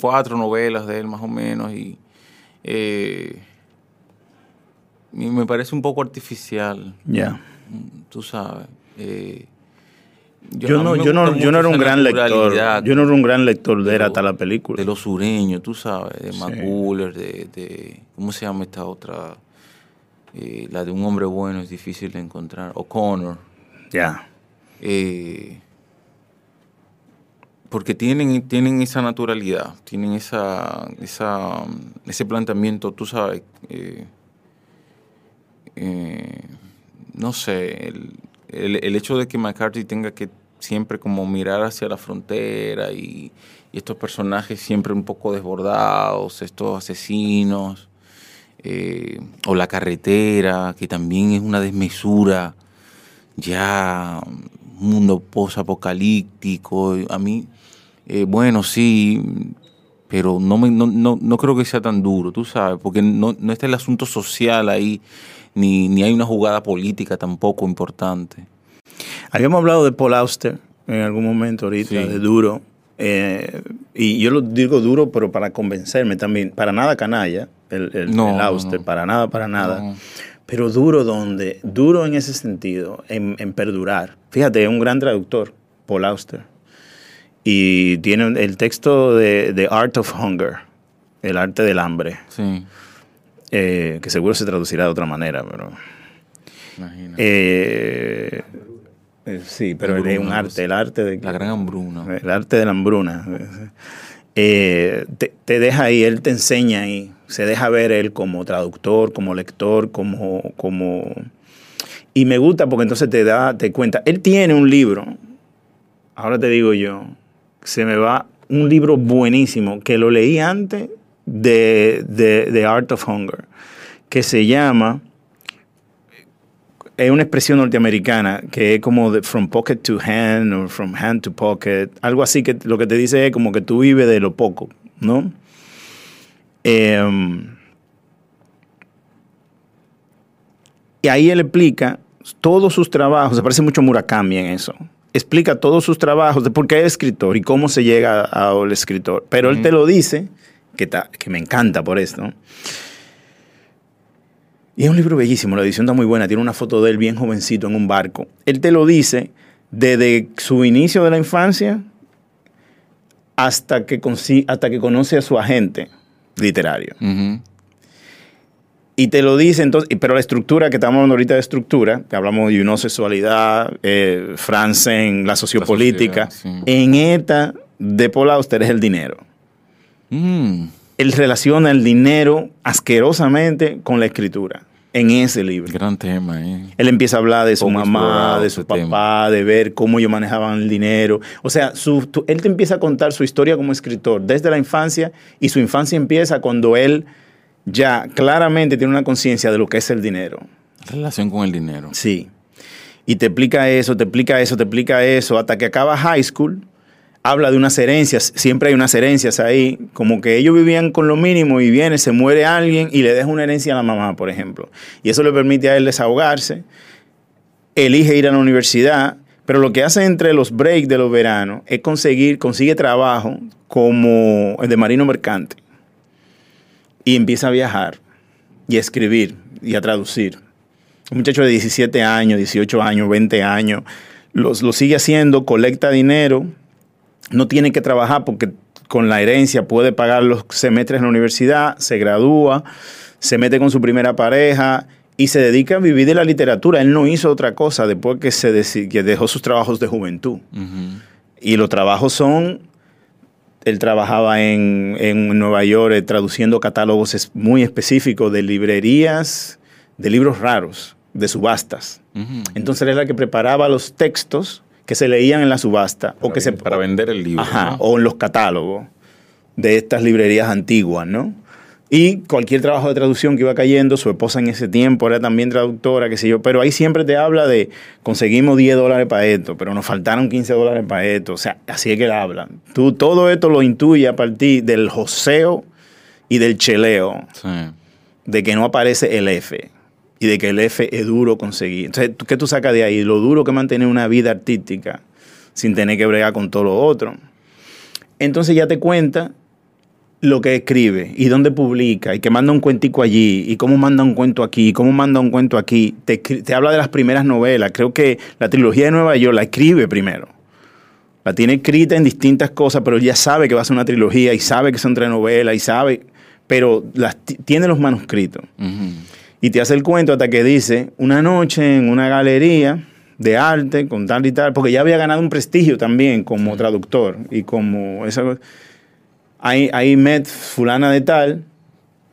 cuatro novelas de él más o menos y me parece un poco artificial. Ya. Tú sabes. Eh, yo, no, yo, no, yo no era un gran lector. Yo no era un gran lector de, hasta la película. De los sureños, tú sabes, de sí. de, ¿Cómo se llama esta otra? Eh, la de un hombre bueno es difícil de encontrar. O'Connor. Ya. Eh, porque tienen, tienen esa naturalidad, tienen esa, esa, ese planteamiento, tú sabes. Eh, no sé, el, el, hecho de que McCarthy tenga que siempre como mirar hacia la frontera y, estos personajes siempre un poco desbordados, estos asesinos, eh, o la carretera, que también es una desmesura, ya un mundo post-apocalíptico. A mí, eh, bueno, sí, pero no, me, no, no, no, creo que sea tan duro, tú sabes, porque no, no está el asunto social ahí, ni, ni hay una jugada política tampoco importante. Habíamos hablado de Paul Auster en algún momento ahorita, de duro. Eh, y yo lo digo duro, pero para convencerme también. Para nada canalla, el, Auster, para nada, para nada. Pero duro donde, duro en ese sentido, en, perdurar. Fíjate, es un gran traductor, Paul Auster. Y tiene el texto de The Art of Hunger, el arte del hambre. Sí. Eh, que seguro se traducirá de otra manera, pero... Eh, sí, pero es un arte, el arte de... La gran hambruna. El arte de la hambruna. Eh, te, deja ahí, él te enseña ahí, se deja ver él como traductor, como lector, como... como y me gusta porque entonces te da, te cuenta, él tiene un libro, ahora te digo yo, se me va un libro buenísimo que lo leí antes de, de, de Art of Hunger, que se llama es una expresión norteamericana que es como de from pocket to hand o from hand to pocket, algo así que lo que te dice es como que tú vives de lo poco, ¿no? Em, y ahí él explica todos sus trabajos, se parece mucho a Murakami en eso. Explica todos sus trabajos de por qué es escritor y cómo se llega al escritor. Pero él te lo dice, que, que me encanta por esto. Y es un libro bellísimo, la edición está muy buena, tiene una foto de él bien jovencito en un barco. Él te lo dice desde su inicio de la infancia hasta que, hasta que conoce a su agente literario. Y te lo dice entonces, pero la estructura que estamos hablando ahorita de estructura, que hablamos de una sexualidad, eh, en la sociopolítica, en esta de Paul Auster es el dinero. Mm. Él relaciona el dinero asquerosamente con la escritura en ese libro. Gran tema. Eh. Él empieza a hablar de su mamá, de su papá, de ver cómo ellos manejaban el dinero. O sea, su, él te empieza a contar su historia como escritor desde la infancia y su infancia empieza cuando él ya claramente tiene una conciencia de lo que es el dinero. Relación con el dinero. Sí. Y te explica eso, te explica eso, te explica eso, hasta que acaba high school habla de unas herencias, siempre hay unas herencias ahí, como que ellos vivían con lo mínimo y viene, se muere alguien y le deja una herencia a la mamá, por ejemplo. Y eso le permite a él desahogarse, elige ir a la universidad, pero lo que hace entre los breaks de los veranos es conseguir, consigue trabajo como de marino mercante y empieza a viajar y a escribir y a traducir. Un muchacho de 17 años, 18 años, 20 años, lo sigue haciendo, colecta dinero no tiene que trabajar porque con la herencia puede pagar los semestres en la universidad, se gradúa, se mete con su primera pareja y se dedica a vivir de la literatura. Él no hizo otra cosa después que, se dejó sus trabajos de juventud. Y los trabajos son, él trabajaba en, en Nueva York eh, traduciendo catálogos muy específicos de librerías, de libros raros, de subastas. Entonces él era el que preparaba los textos que se leían en la subasta para o que se para vender el libro o en los catálogos de estas librerías antiguas, ¿no? Y cualquier trabajo de traducción que iba cayendo, su esposa en ese tiempo era también traductora, qué sé yo, pero ahí siempre te habla de conseguimos 10 dólares para esto, pero nos faltaron 15 dólares para esto, o sea, así es que la hablan. Tú todo esto lo intuyes a partir del joseo y del cheleo, de que no aparece el F y de que el F es duro conseguir. Entonces, ¿qué tú sacas de ahí? Lo duro que mantener una vida artística sin tener que bregar con todo lo otro. Entonces ya te cuenta lo que escribe y dónde publica y que manda un cuentico allí y cómo manda un cuento aquí, cómo manda un cuento aquí. Te, habla de las primeras novelas. Creo que la trilogía de Nueva York la escribe primero. La tiene escrita en distintas cosas, pero ya sabe que va a ser una trilogía y sabe que son tres novelas y sabe, pero las, tiene los manuscritos. Y te hace el cuento hasta que dice, una noche en una galería de arte, con tal y tal, porque ya había ganado un prestigio también como traductor y como esa ahí, ahí met fulana de tal,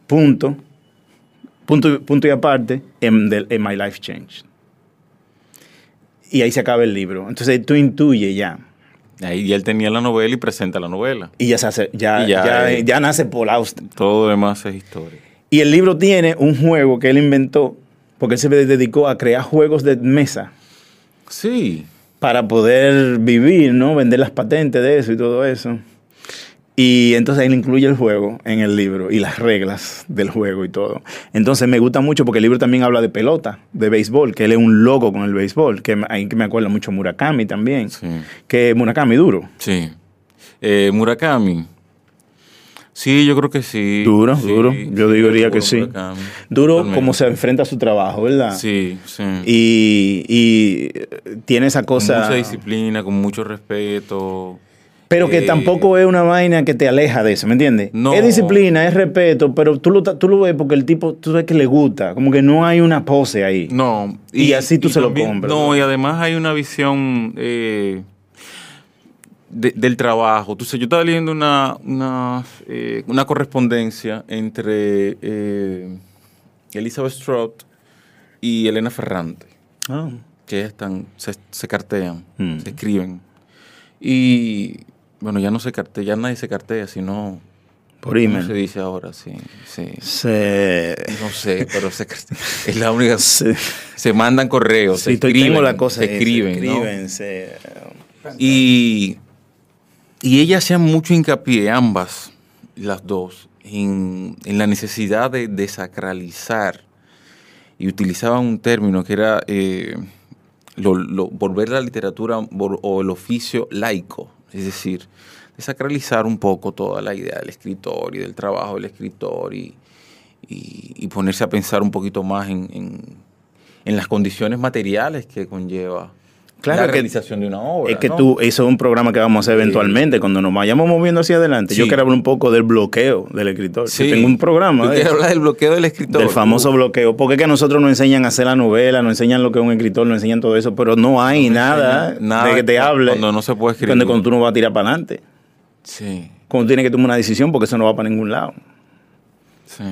punto, punto, punto y aparte, en, My Life Changed. Y ahí se acaba el libro. Entonces tú intuyes ya. Ahí ya él tenía la novela y presenta la novela. Y ya se hace, ya, ya, ya, nace Paul Auster. Todo lo demás es historia. Y el libro tiene un juego que él inventó, porque él se dedicó a crear juegos de mesa. Sí. Para poder vivir, ¿no? Vender las patentes de eso y todo eso. Y entonces él incluye el juego en el libro y las reglas del juego y todo. Entonces me gusta mucho porque el libro también habla de pelota, de béisbol, que él es un loco con el béisbol, que ahí me acuerda mucho Murakami también, sí. que Murakami duro. Sí. Eh, Murakami. Sí, yo creo que sí. Duro, duro. Yo diría que sí. Duro como se enfrenta a su trabajo, ¿verdad? Sí, sí. Y, y tiene esa cosa... Con mucha disciplina, con mucho respeto. Pero que eh, tampoco es una vaina que te aleja de eso, ¿me entiendes? No. Es disciplina, es respeto, pero tú lo, tú lo ves porque el tipo, tú ves que le gusta, como que no hay una pose ahí. No. Y, así tú se lo compras. No, y además hay una visión eh, del trabajo. Entonces, yo estaba leyendo una, una, eh, correspondencia entre Elizabeth Strout y Elena Ferrante. Ah. Que están, se, se cartean, mm. se escriben. Y bueno, ya no se cartea, ya nadie se cartea, sino por email. se dice ahora? Sí, sí. Se... No sé, pero se, es la única. Se, se mandan correos, se escriben, la cosa se escriben, se escriben Y, y ellas hacían mucho hincapié, ambas, las dos, en, en la necesidad de desacralizar y utilizaban un término que era eh, lo, volver la literatura o el oficio laico es decir, desacralizar un poco toda la idea del escritor y del trabajo del escritor y, ponerse a pensar un poquito más en, las condiciones materiales que conlleva la realización de una obra. Es que tú, eso es un programa que vamos a hacer eventualmente, cuando nos vayamos moviendo hacia adelante. Yo quiero hablar un poco del bloqueo del escritor. Sí. tengo un programa. quiero hablar del bloqueo del escritor. Del famoso bloqueo. Porque es que a nosotros nos enseñan a hacer la novela, nos enseñan lo que es un escritor, nos enseñan todo eso, pero no hay nada, nada, de que te hable. Cuando no se puede escribir. Cuando, cuando tú no vas a tirar para adelante. Sí. Cuando tienes que tomar una decisión porque eso no va para ningún lado. Sí.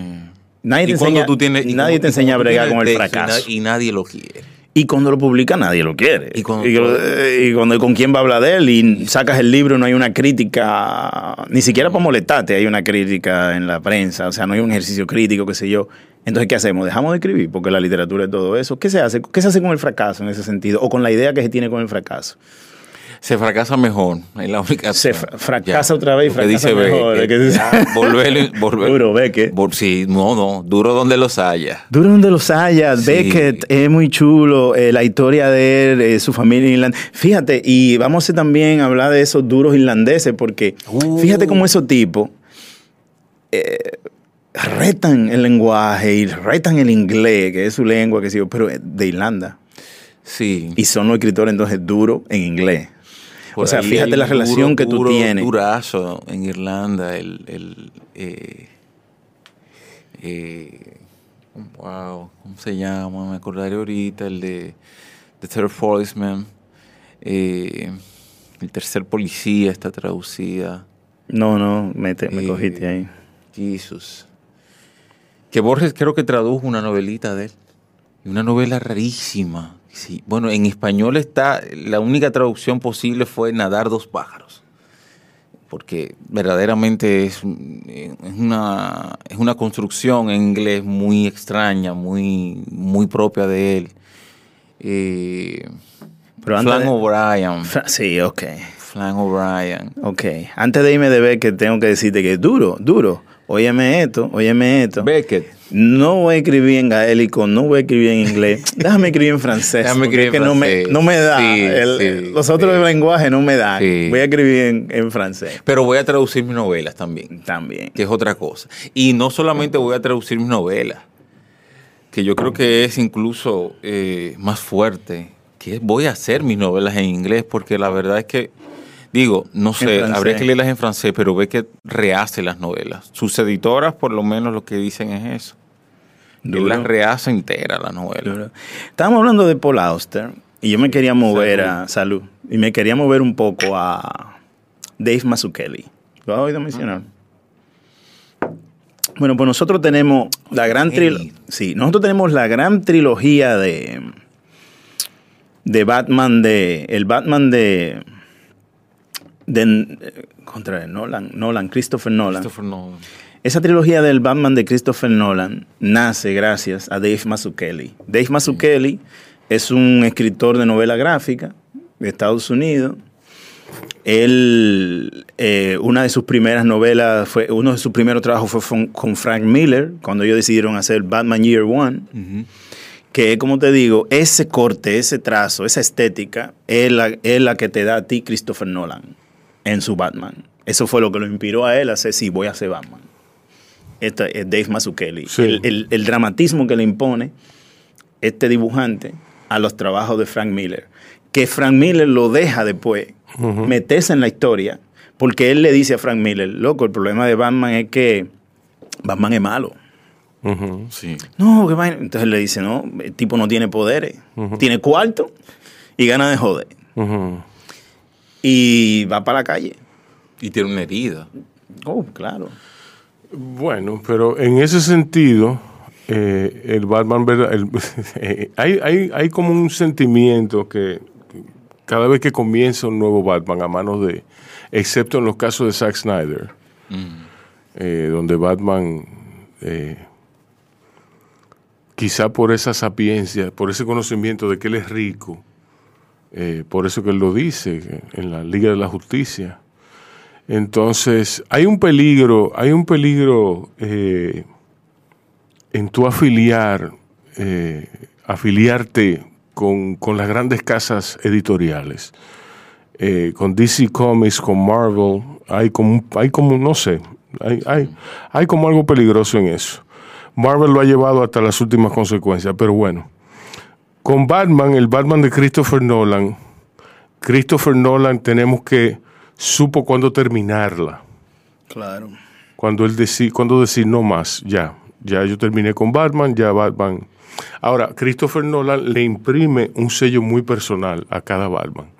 Nadie, te enseña, tú tienes, nadie te enseña a bregar con el fracaso. Y nadie lo quiere. Y cuando lo publica nadie lo quiere. Y cuando, con quién va a hablar de él y sacas el libro no hay una crítica, ni siquiera para molestarte hay una crítica en la prensa, o sea, no hay un ejercicio crítico, qué sé yo. Entonces, ¿qué hacemos? ¿Dejamos de escribir? Porque la literatura es todo eso. ¿Qué se hace? ¿Qué se hace con el fracaso en ese sentido? O con la idea que se tiene con el fracaso se fracasa mejor. Es la única se fracasa otra vez y fracasa dice mejor. volver, volver, duro, Beckett. sí, no, no, duro donde los haya. Duro donde los haya. Beckett es muy chulo. Eh, la historia de él, eh, su familia irlandesa. Fíjate, y vamos a también hablar de esos duros irlandeses, porque uh. fíjate cómo esos tipos eh, retan el lenguaje y retan el inglés, que es su lengua, que sí, pero de Irlanda. Sí. Y son los escritores entonces duros en inglés o sea, fíjate la relación que tú tienes. durazo en Irlanda, el, el eh, eh, wow, ¿cómo se llama? Me acordaré ahorita, el de The Third Policeman. Eh, el tercer policía está traducida. No, no, me, me cogiste ahí. Jesús. Que Borges creo que tradujo una novelita de él. Una novela rarísima Sí, bueno, en español está, la única traducción posible fue nadar dos pájaros. porque verdaderamente es, una, es una construcción en inglés muy extraña, muy, muy propia de él. Eh, Flan O'Brien. Sí, ok. Flan O'Brien. Ok. Antes de irme de ver que tengo que decirte que es duro, duro. Óyeme esto, óyeme esto. Beckett. No voy a escribir en gaélico, no voy a escribir en inglés. Déjame escribir en francés. Déjame escribir en francés. No me, no me da. los otros lenguajes no me dan. Voy a escribir en, francés. Pero voy a traducir mis novelas también. También. Que es otra cosa. Y no solamente voy a traducir mis novelas, que yo creo que es incluso eh, más fuerte, que voy a hacer mis novelas en inglés, porque la verdad es que Digo, no sé, habría que leerlas en francés, pero ve que rehace las novelas. Sus editoras, por lo menos, lo que dicen es eso. Él las rehace entera la novela. Estábamos hablando de Paul Auster y yo me quería mover a Salud y me quería mover un poco a Dave Mazzucchelli. ¿Lo has oído mencionar? Bueno, pues nosotros tenemos la gran trilogía. Sí, nosotros tenemos la gran trilogía de de Batman de el Batman de de, contra Nolan, Nolan, Christopher Nolan. Esa trilogía del Batman de Christopher Nolan nace gracias a Dave Mazzucchelli. Dave Mazzucchelli es un escritor de novela gráfica de Estados Unidos. Él, eh, una de sus primeras novelas, fue, uno de sus primeros trabajos fue con Frank Miller, cuando ellos decidieron hacer Batman Year One. Que, como te digo, ese corte, ese trazo, esa estética, es la, es la que te da a ti Christopher Nolan en su Batman. Eso fue lo que lo inspiró a él a hacer, sí, voy a hacer Batman. Este es Dave Mazzucchelli. El, dramatismo que le impone este dibujante a los trabajos de Frank Miller. Que Frank Miller lo deja después meterse en la historia, porque él le dice a Frank Miller, loco, el problema de Batman es que Batman es malo. sí. No, que Entonces le dice, no, el tipo no tiene poderes, tiene cuarto y gana de joder y va para la calle. Y tiene una herida. Oh, claro. Bueno, pero en ese sentido, eh, el Batman, eh, hay, hay, hay como un sentimiento que cada vez que comienza un nuevo Batman a manos de, excepto en los casos de Zack Snyder, mm. eh, donde Batman, quizá por esa sapiencia, por ese conocimiento de que él es rico, eh, por eso que él lo dice en la Liga de la Justicia. Entonces, hay un peligro, hay un peligro eh, en tu afiliar, eh, afiliarte con, las grandes casas editoriales. con DC Comics, con Marvel, hay como, hay como no sé, hay, hay, hay como algo peligroso en eso. Marvel lo ha llevado hasta las últimas consecuencias, pero bueno. Con Batman, el Batman de Christopher Nolan, Christopher Nolan tenemos que supo cuándo terminarla. Claro. Cuando él decía, cuando decir no más, ya, ya yo terminé con Batman, ya Batman. Ahora, Christopher Nolan le imprime un sello muy personal a cada Batman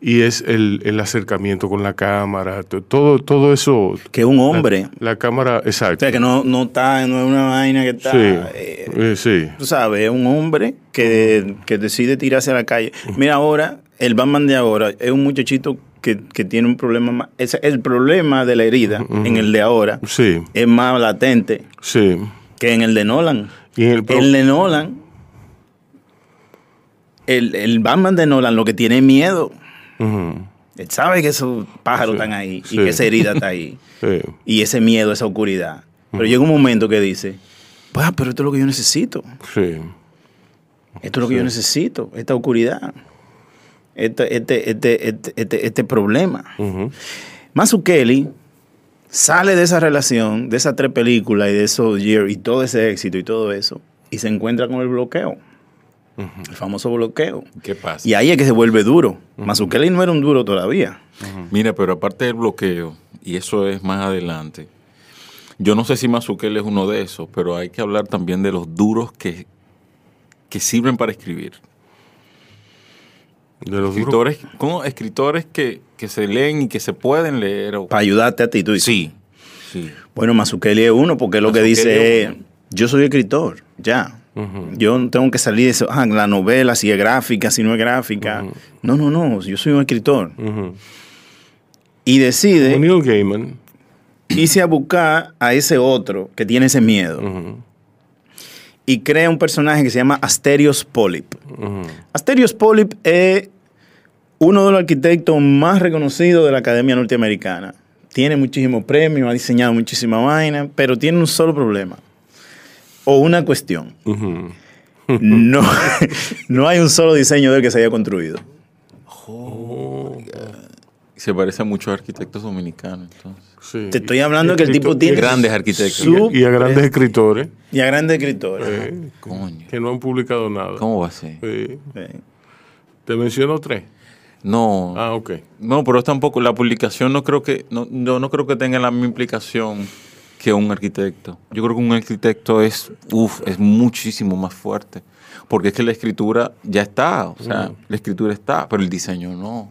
y es el, acercamiento con la cámara, todo, todo eso. Que un hombre. La, cámara, exacto. O sea, que no, no está, no es una vaina que está. Sí, eh, eh, sí. Tú sabes, es un hombre que, decide tirarse a la calle. Mira, ahora, el Batman de ahora es un muchachito que, tiene un problema más. Es, el problema de la herida en el de ahora sí. es más latente sí. que en el de Nolan. ¿Y el, el de Nolan. El, el Batman de Nolan lo que tiene miedo él sabe que esos pájaros están ahí y que esa herida está ahí. Y ese miedo, esa oscuridad. Pero llega un momento que dice, pues, pero esto es lo que yo necesito. Esto es lo que yo necesito, esta oscuridad. Este, este, este, este, este, este problema. Kelly sale de esa relación, de esas tres películas y de esos years y todo ese éxito y todo eso, y se encuentra con el bloqueo. El famoso bloqueo. ¿Qué pasa? Y ahí es que se vuelve duro. Uh no era un duro todavía. Mira, pero aparte del bloqueo, y eso es más adelante, yo no sé si Mazukeli es uno de esos, pero hay que hablar también de los duros que, que sirven para escribir. De los escritores, como escritores que, se leen y que se pueden leer. Para ayudarte a ti, tú Sí, sí. Bueno, Mazukeli es uno, porque lo que dice es, yo soy escritor, ya. Yo no tengo que salir de eso, ah, la novela, si es gráfica, si no es gráfica. No, no, no, yo soy un escritor. Y decide. Neil Gaiman. Irse a buscar a ese otro que tiene ese miedo. Y crea un personaje que se llama Asterios Polyp. Asterios Polyp es uno de los arquitectos más reconocidos de la Academia Norteamericana. Tiene muchísimos premios, ha diseñado muchísima vaina, pero tiene un solo problema. O una cuestión. no, no hay un solo diseño de él que se haya construido. Oh, se parece a muchos arquitectos dominicanos, Te estoy hablando que el tipo tiene grandes arquitectos y a grandes escritores. Y a grandes escritores. Que no han publicado nada. ¿Cómo va a ser? Te menciono tres. No. Ah, ok. No, pero tampoco, la publicación no creo que, no, yo no creo que tenga la misma implicación que un arquitecto. Yo creo que un arquitecto es, uf, es muchísimo más fuerte. Porque es que la escritura ya está, o sea, la escritura está, pero el diseño no.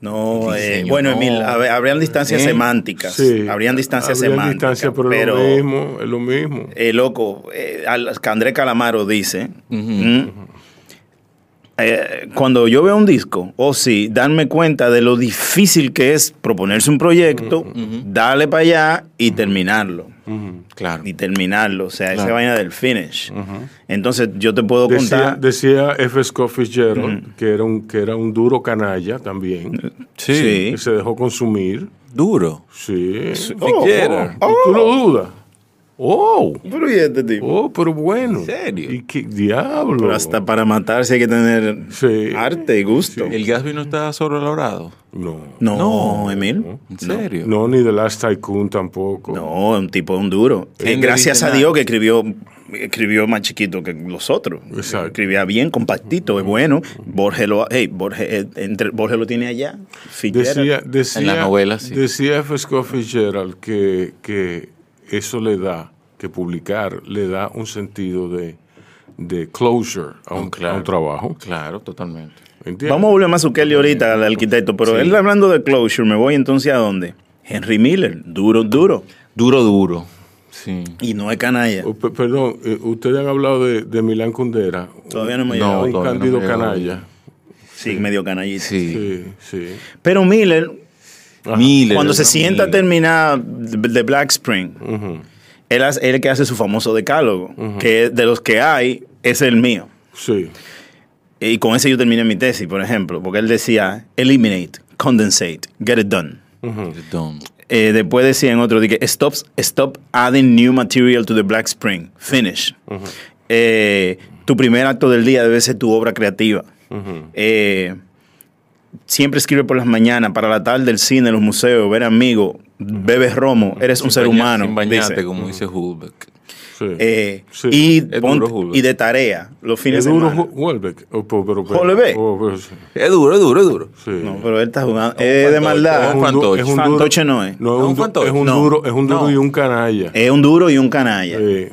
No, eh, bueno, Emil, habrían distancias semánticas. Sí, habrían distancias semánticas. Distancia, pero, pero, lo mismo, es lo mismo. Eh, loco, eh, André Calamaro dice, eh, cuando yo veo un disco, o sí, darme cuenta de lo difícil que es proponerse un proyecto, darle para allá y terminarlo. Claro. Y terminarlo, o sea, esa vaina del finish. Entonces, yo te puedo contar. Decía F. Scott Fitzgerald que, era un, que era un duro canalla también. Sí. Que se dejó consumir. Duro. Sí. Oh, oh, ¿Y tú lo dudas? Oh. Pero y este tipo. Oh, pero bueno. ¿En serio? ¿Y qué diablo? Pero hasta para matarse hay que tener arte y gusto. ¿El Gatsby no está sobrevalorado? No. No, no. Emil. ¿En serio? No, ni The Last Tycoon tampoco. No, un tipo un duro. Eh, gracias a Dios que escribió escribió más chiquito que los otros. Exacto. Escribía bien, compactito, es bueno. Borges lo, hey, Borges, eh, entre, Borges lo tiene allá. Decía, decía, en la novela, sí. Decía F. Scott Fitzgerald que, que eso le da, que publicar le da un sentido de, de closure a un, trabajo. Claro, totalmente. Vamos a volver más a Kelly ahorita, al arquitecto, pero él hablando de closure, me voy entonces a dónde? Henry Miller, duro, duro. Duro, duro. Sí. Y no es canalla. Oh, perdón, eh, ustedes han hablado de, de Milán Kundera. Todavía no me ha llegado. No, Cándido Canalla. Sí, medio canallita. Sí. sí, Pero Miller, cuando se sienta a terminar The Black Spring, él, es el que hace su famoso decálogo, que de los que hay, es el mío. Sí. Y con ese yo terminé mi tesis, por ejemplo, porque él decía, eliminate, condensate, get it done. Eh, después decía en otro, que stop, stop adding new material to the Black Spring, finish. Eh, tu primer acto del día debe ser tu obra creativa. eh, siempre escribe por las mañanas, para la tarde del cine, los museos, ver amigos, bebes romo, eres un ser humano. Sin bañarte, como dice Hulbeck. Eh, y, y, de tarea, los fines de semana. ¿Es duro Hulbeck? Oh, oh, pues, es duro, es duro, es duro. No, pero él está jugando. Es de maldad. Es un, fantoche. Es un fantoche no es. No, es un, fantoche. Es un duro, es un duro y un canalla. Es un duro y un canalla. Sí.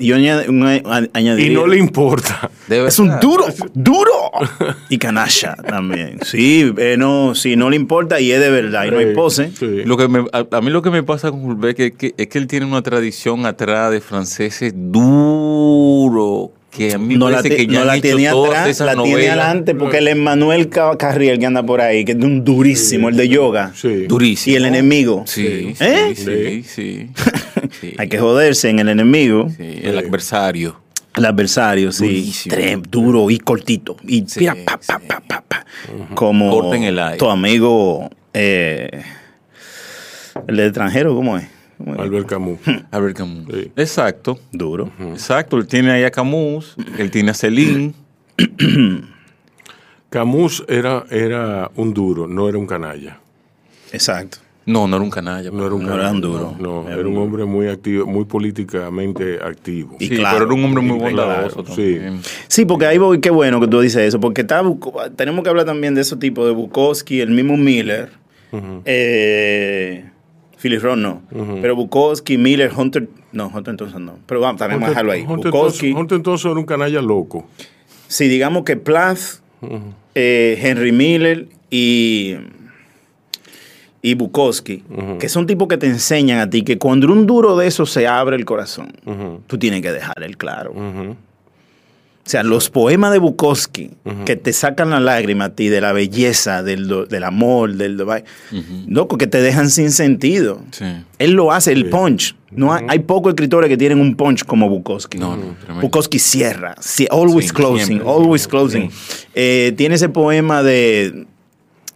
Y yo añadiría. Y no le importa. es un duro, duro. Y canalla también. Sí, eh, no, sí, no le importa y es de verdad y no hay pose. Lo que a, mí lo que me pasa con Hulbeck es que, es que él tiene una tradición atrás de franceses duro, que a mí no parece la que ya no la tiene atrás, la tiene adelante, porque el Emmanuel Carriel que anda por ahí, que es un durísimo, el de yoga. Durísimo. Y el enemigo. Sí, ¿Eh? sí, sí. Hay que joderse en el enemigo. el adversario. El adversario, sí. duro y cortito. Y mira, pa, pa, pa, pa, Como tu amigo, eh, el extranjero, ¿cómo es? Albert Camus. Albert Camus. Exacto. Duro. Exacto. Él tiene ahí a Camus, él tiene a Celine. Camus era, era un duro, no era un canalla. Exacto. No, no era un canalla. No era un, canalla, duro. No, era, un hombre muy activo, muy políticamente activo. sí, claro, pero era un hombre muy bondadoso Sí. sí, porque ahí voy, qué bueno que tú dices eso, porque está, tenemos que hablar también de ese tipo, de Bukowski, el mismo Miller, eh, Philip Roth no, pero Bukowski, Miller, Hunter, no, Hunter entonces no, pero vamos, también vamos a dejarlo ahí. Hunter, Bukowski, Hunter entonces era un canalla loco. Sí, digamos que Plath, eh, Henry Miller y y Bukowski, que son tipos que te enseñan a ti que cuando un duro de eso se abre el corazón, tú tienes que dejar el claro. O sea, los poemas de Bukowski que te sacan la lágrima a ti de la belleza, del, del amor, del... Loco, que te dejan sin sentido. Él lo hace, el punch. No hay, pocos escritores que tienen un punch como Bukowski. No, no, Bukowski cierra. always closing, always closing. Eh, tiene ese poema de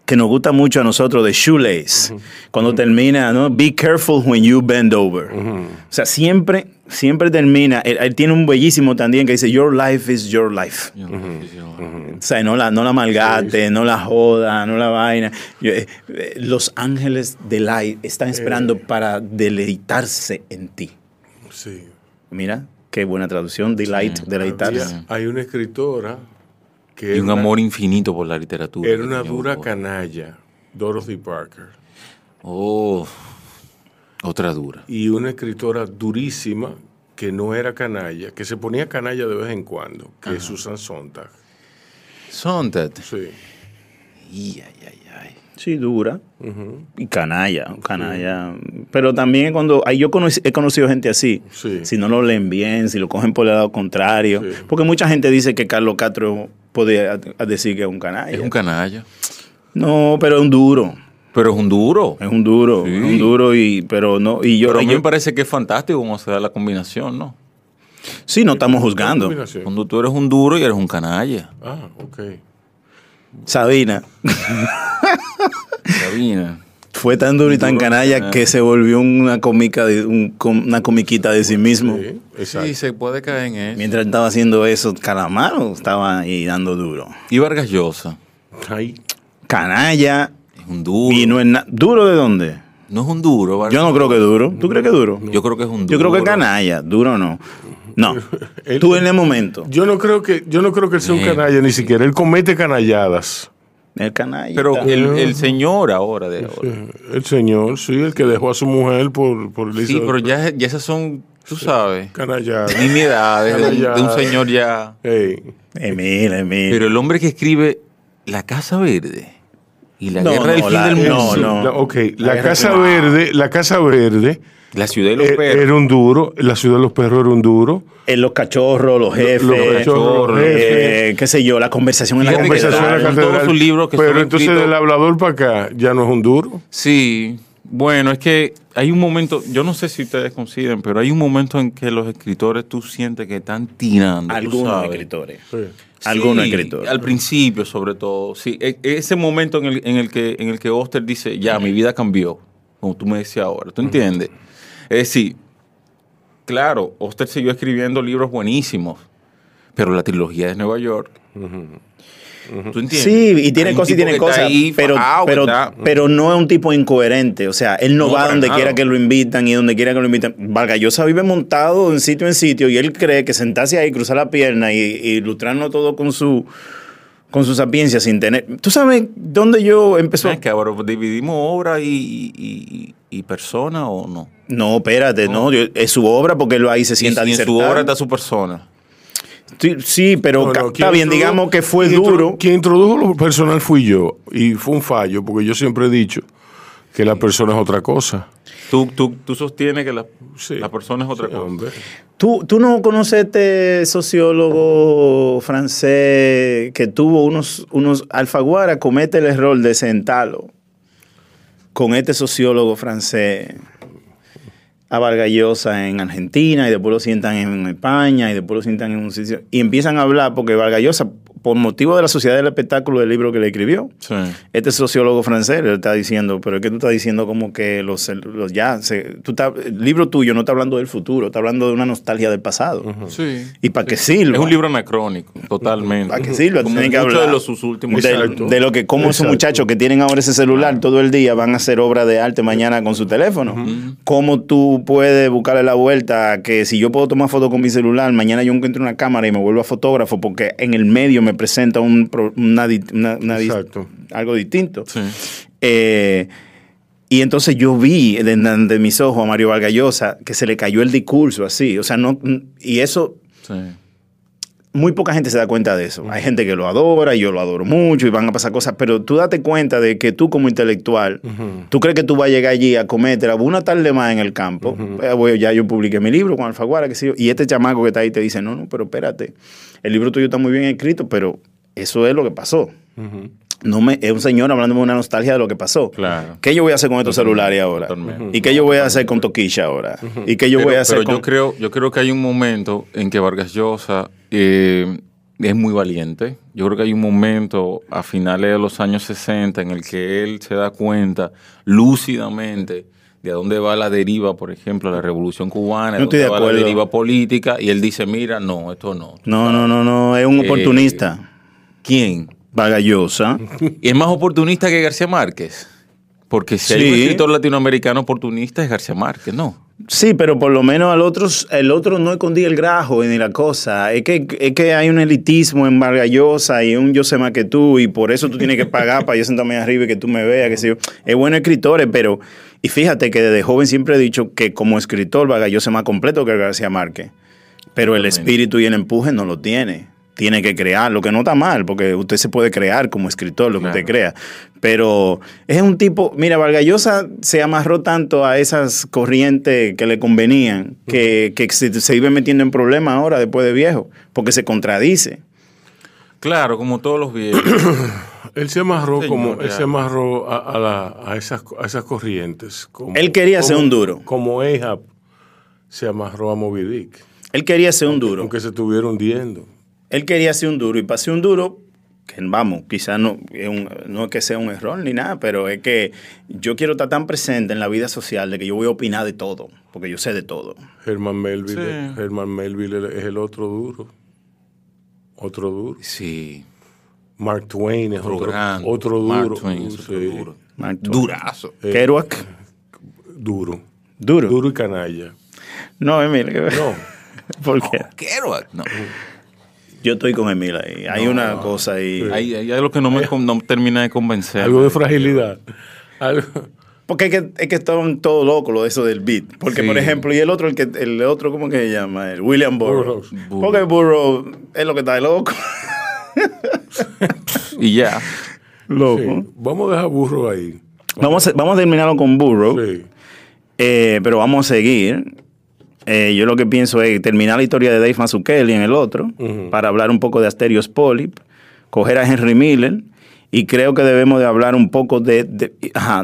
que nos gusta mucho a nosotros de Shoelace, cuando termina, ¿no? Be careful when you bend over. O sea, siempre, siempre termina. Él, tiene un bellísimo también que dice, Your life is your life. O sea, no la, no la malgate, no la joda, no la vaina. Eh, eh, los ángeles de light están esperando eh. para deleitarse en ti. Sí. Mira, qué buena traducción, delight, deleitarse. hay una escritora y un amor infinito por la literatura. Era una dura canalla, Dorothy Parker. Oh, otra dura. Y una escritora durísima que no era canalla, que se ponía canalla de vez en cuando, que es Susan Sontag. Sontag. Sí. Ay, ay, ay. Sí, dura. Y canalla, canalla. Pero también cuando yo he conocido gente así, si no lo leen bien, si lo cogen por el lado contrario, porque mucha gente dice que Carlos Castro podía decir que es un canalla. Es un canalla. No, pero es un duro. Pero es un duro. Es un duro, es un duro y pero no y yo pero a mí me parece que es fantástico cómo se da la combinación, ¿no? Sí, no estamos juzgando. Cuando tú eres un duro y eres un canalla. Ah, ok. Sabina. Sabina. Fue tan duro y tan canalla que se volvió una comica de, una comiquita de sí mismo. Sí, se puede caer en eso. Mientras estaba haciendo eso, Calamaro estaba ahí dando duro. Y Vargas Llosa. Ay. Canalla. Es un duro. Y no es ¿Duro de dónde? No es un duro, Vargas Yo no creo que duro. ¿Tú crees que duro? Yo creo que es un duro. Yo creo que canalla. Duro no. No. Tú en el momento. Yo no creo que, yo no creo que él sea un canalla ni siquiera. Él comete canalladas. El canalla. Pero el, señor ahora de ahora. el señor, sí, el que dejó a su mujer por, por Sí, pero ya, ya esas son, tú sabes, canalladas. Nimiedades de, de, un señor ya. Emil, Emil. Pero el hombre que escribe La Casa Verde y La Guerra del Fin del Mundo. No, no. ok, La, Casa Verde, La Casa Verde la ciudad de los eh, perros. Era un duro. La ciudad de los perros era un duro. En los cachorros, los jefes. Los, cachorros, eh, qué sé yo, la conversación en la, conversación en la catedral. Pero entonces del hablador para acá ya no es un duro. Sí. Bueno, es que hay un momento, yo no sé si ustedes consideran, pero hay un momento en que los escritores tú sientes que están tirando. Algunos escritores. Algunos escritores. Al principio, sobre todo. Sí, e, ese momento en el, en el, que, en el que Oster dice, ya, mi vida cambió, como tú me decías ahora. ¿Tú entiendes? Es decir, claro, Oster siguió escribiendo libros buenísimos, pero la trilogía de Nueva York. ¿Tú entiendes? Sí, y tiene cosas y tiene cosas, pero, pero, pero, no es un tipo incoherente. O sea, él no, va donde quiera que lo invitan y donde quiera que lo invitan. Vargallosa vive montado en sitio en sitio y él cree que sentarse ahí, cruzar la pierna y, y ilustrarlo todo con su con su sapiencia sin tener. ¿Tú sabes dónde yo empezó? Es que ahora dividimos obra y, y, persona o no. No, espérate, no, es su obra porque él ahí se sienta y, en su obra está su persona. Sí, pero está bien, digamos que fue duro. Quien introdujo lo personal fui yo y fue un fallo porque yo siempre he dicho que la persona es otra cosa. Tú, tú, tú sostienes que la, la persona es otra cosa. ¿Tú, ¿Tú no conoces este sociólogo francés que tuvo unos, unos... Alfaguara comete el error de sentarlo con este sociólogo francés a Vargallosa en Argentina y después lo sientan en España y después lo sientan en un sitio y empiezan a hablar porque Vargallosa por motivo de la sociedad del espectáculo del libro que le escribió. Este sociólogo francés le está diciendo, pero es que tú estás diciendo como que los, los ya, tú el libro tuyo no está hablando del futuro, está hablando de una nostalgia del pasado. Sí. ¿Y para qué sirva? Es un libro anacrónico, totalmente. ¿Para qué sirva? Como que hablar de los sus últimos de, lo que como esos muchachos que tienen ahora ese celular todo el día van a hacer obra de arte mañana con su teléfono. ¿Cómo tú puedes buscarle la vuelta que si yo puedo tomar foto con mi celular, mañana yo encuentro una cámara y me vuelvo a fotógrafo porque en el medio me presenta un, una, algo distinto. Eh, y entonces yo vi de, mis ojos a Mario Vargallosa que se le cayó el discurso así. O sea, no. Y eso. muy poca gente se da cuenta de eso. Hay gente que lo adora y yo lo adoro mucho y van a pasar cosas, pero tú date cuenta de que tú como intelectual, tú crees que tú vas a llegar allí a cometer una tarde más en el campo. Pues, ya yo publiqué mi libro con Alfaguara, que sé y este chamaco que está ahí te dice, no, no, pero espérate, el libro tuyo está muy bien escrito, pero eso es lo que pasó. No me, es un señor hablando de una nostalgia de lo que pasó. Claro. ¿Qué yo voy a hacer con estos celulares ahora? ¿Y qué yo voy a hacer con Toquilla ahora? ¿Y qué yo voy a hacer pero yo creo, yo creo que hay un momento en que Vargas Llosa eh, es muy valiente. Yo creo que hay un momento a finales de los años 60 en el que él se da cuenta lúcidamente de a dónde va la deriva, por ejemplo, la revolución cubana, de dónde va la deriva política, y él dice, mira, no, esto no. No, no, no, no, es un eh, oportunista. ¿Quién? Vagallosa. ¿Y es más oportunista que García Márquez? Porque si hay un escritor latinoamericano oportunista es García Márquez, ¿no? Sí, pero por lo menos al otro, el otro no escondía el grajo ni la cosa. Es que, es que hay un elitismo en Vargallosa y un yo sé más que tú y por eso tú tienes que pagar para yo sentarme arriba y que tú me veas, que sé yo. Es bueno escritores, pero... Y fíjate que desde joven siempre he dicho que como escritor Vargallosa es más completo que García Márquez. Pero el espíritu y el empuje no lo tiene tiene que crear, lo que no está mal, porque usted se puede crear como escritor, lo que usted crea. Pero es un tipo, mira, Vargallosa se amarró tanto a esas corrientes que le convenían, que, se, se, iba metiendo en problemas ahora después de viejo, porque se contradice. Claro, como todos los viejos. él se amarró como él se amarró a, esas, esas corrientes. él quería ser un duro. Como Ahab se amarró a Moby Dick. Él quería ser un duro. Aunque se estuviera hundiendo él quería hacer un duro y para un duro, que vamos, quizás no, es no es que sea un error ni nada, pero es que yo quiero estar tan presente en la vida social de que yo voy a opinar de todo, porque yo sé de todo. Herman Melville, Melville es el otro duro. Otro duro. Sí. Mark Twain es otro, otro, duro. Mark Twain es otro duro. Durazo. Eh, Kerouac. Duro. Duro. Duro y canalla. No, Emil. No. ¿Por qué? Kerouac, no. Yo estoy con Emil ahí. Hay una cosa ahí. Hay, hay, algo que no me no termina de convencer. Algo de fragilidad. Porque es que, es que estaban todos locos lo de eso del beat. Porque, por ejemplo, y el otro, el que el otro, ¿cómo que se llama? El William Burroughs. Porque Burroughs es lo que está de loco. Y ya. Loco. Vamos a dejar Burroughs ahí. Vamos a, vamos a terminarlo con Burroughs. Eh, pero vamos a seguir. Eh, yo lo que pienso es terminar la historia de Dave Mazzucchelli en el otro, para hablar un poco de Asterios Polyp, coger a Henry Miller, y creo que debemos de hablar un poco de, de,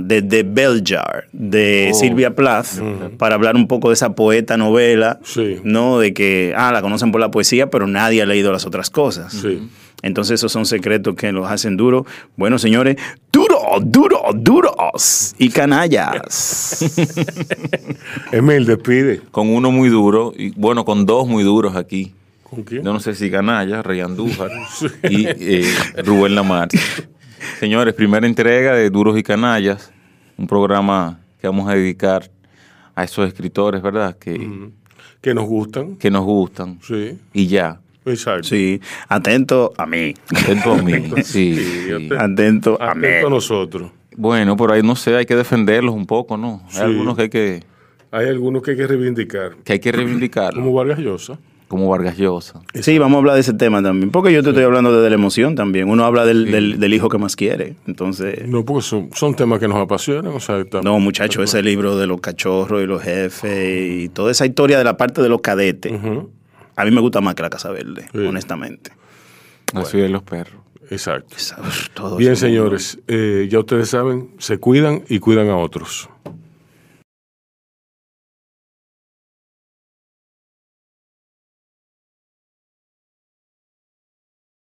de, de Beljar, de oh. Silvia Plath, para hablar un poco de esa poeta novela, ¿no? De que, ah, la conocen por la poesía, pero nadie ha leído las otras cosas. Sí. Entonces esos son secretos que los hacen duro. Bueno, señores, duro, duro, duros y canallas. Emil, despide. Con uno muy duro, y bueno, con dos muy duros aquí. ¿Con quién? Yo no sé si canalla, Rey Andújar y eh, Rubén Lamar. Señores, primera entrega de Duros y Canallas, un programa que vamos a dedicar a esos escritores, ¿verdad? Que, que nos gustan. Que nos gustan. Sí. Y ya. Exacto. Sí, atento a mí. Atento a mí, sí. Atento, a mí. Atento a nosotros. Bueno, por ahí no sé, hay que defenderlos un poco, ¿no? Hay algunos que hay que... Hay algunos que hay que reivindicar. Que hay que reivindicar. Como Vargas Llosa. Como Vargas Llosa. Sí, vamos a hablar de ese tema también. Porque yo te estoy hablando desde la emoción también. Uno habla del, hijo que más quiere. Entonces. No, porque son, temas que nos apasionan. O sea, no, muchachos, ese libro de los cachorros y los jefes y toda esa historia de la parte de los cadetes. A mí me gusta más que la Casa Verde, honestamente. Así de los perros. Exacto. Bien, señores, eh, ya ustedes saben, se cuidan y cuidan a otros.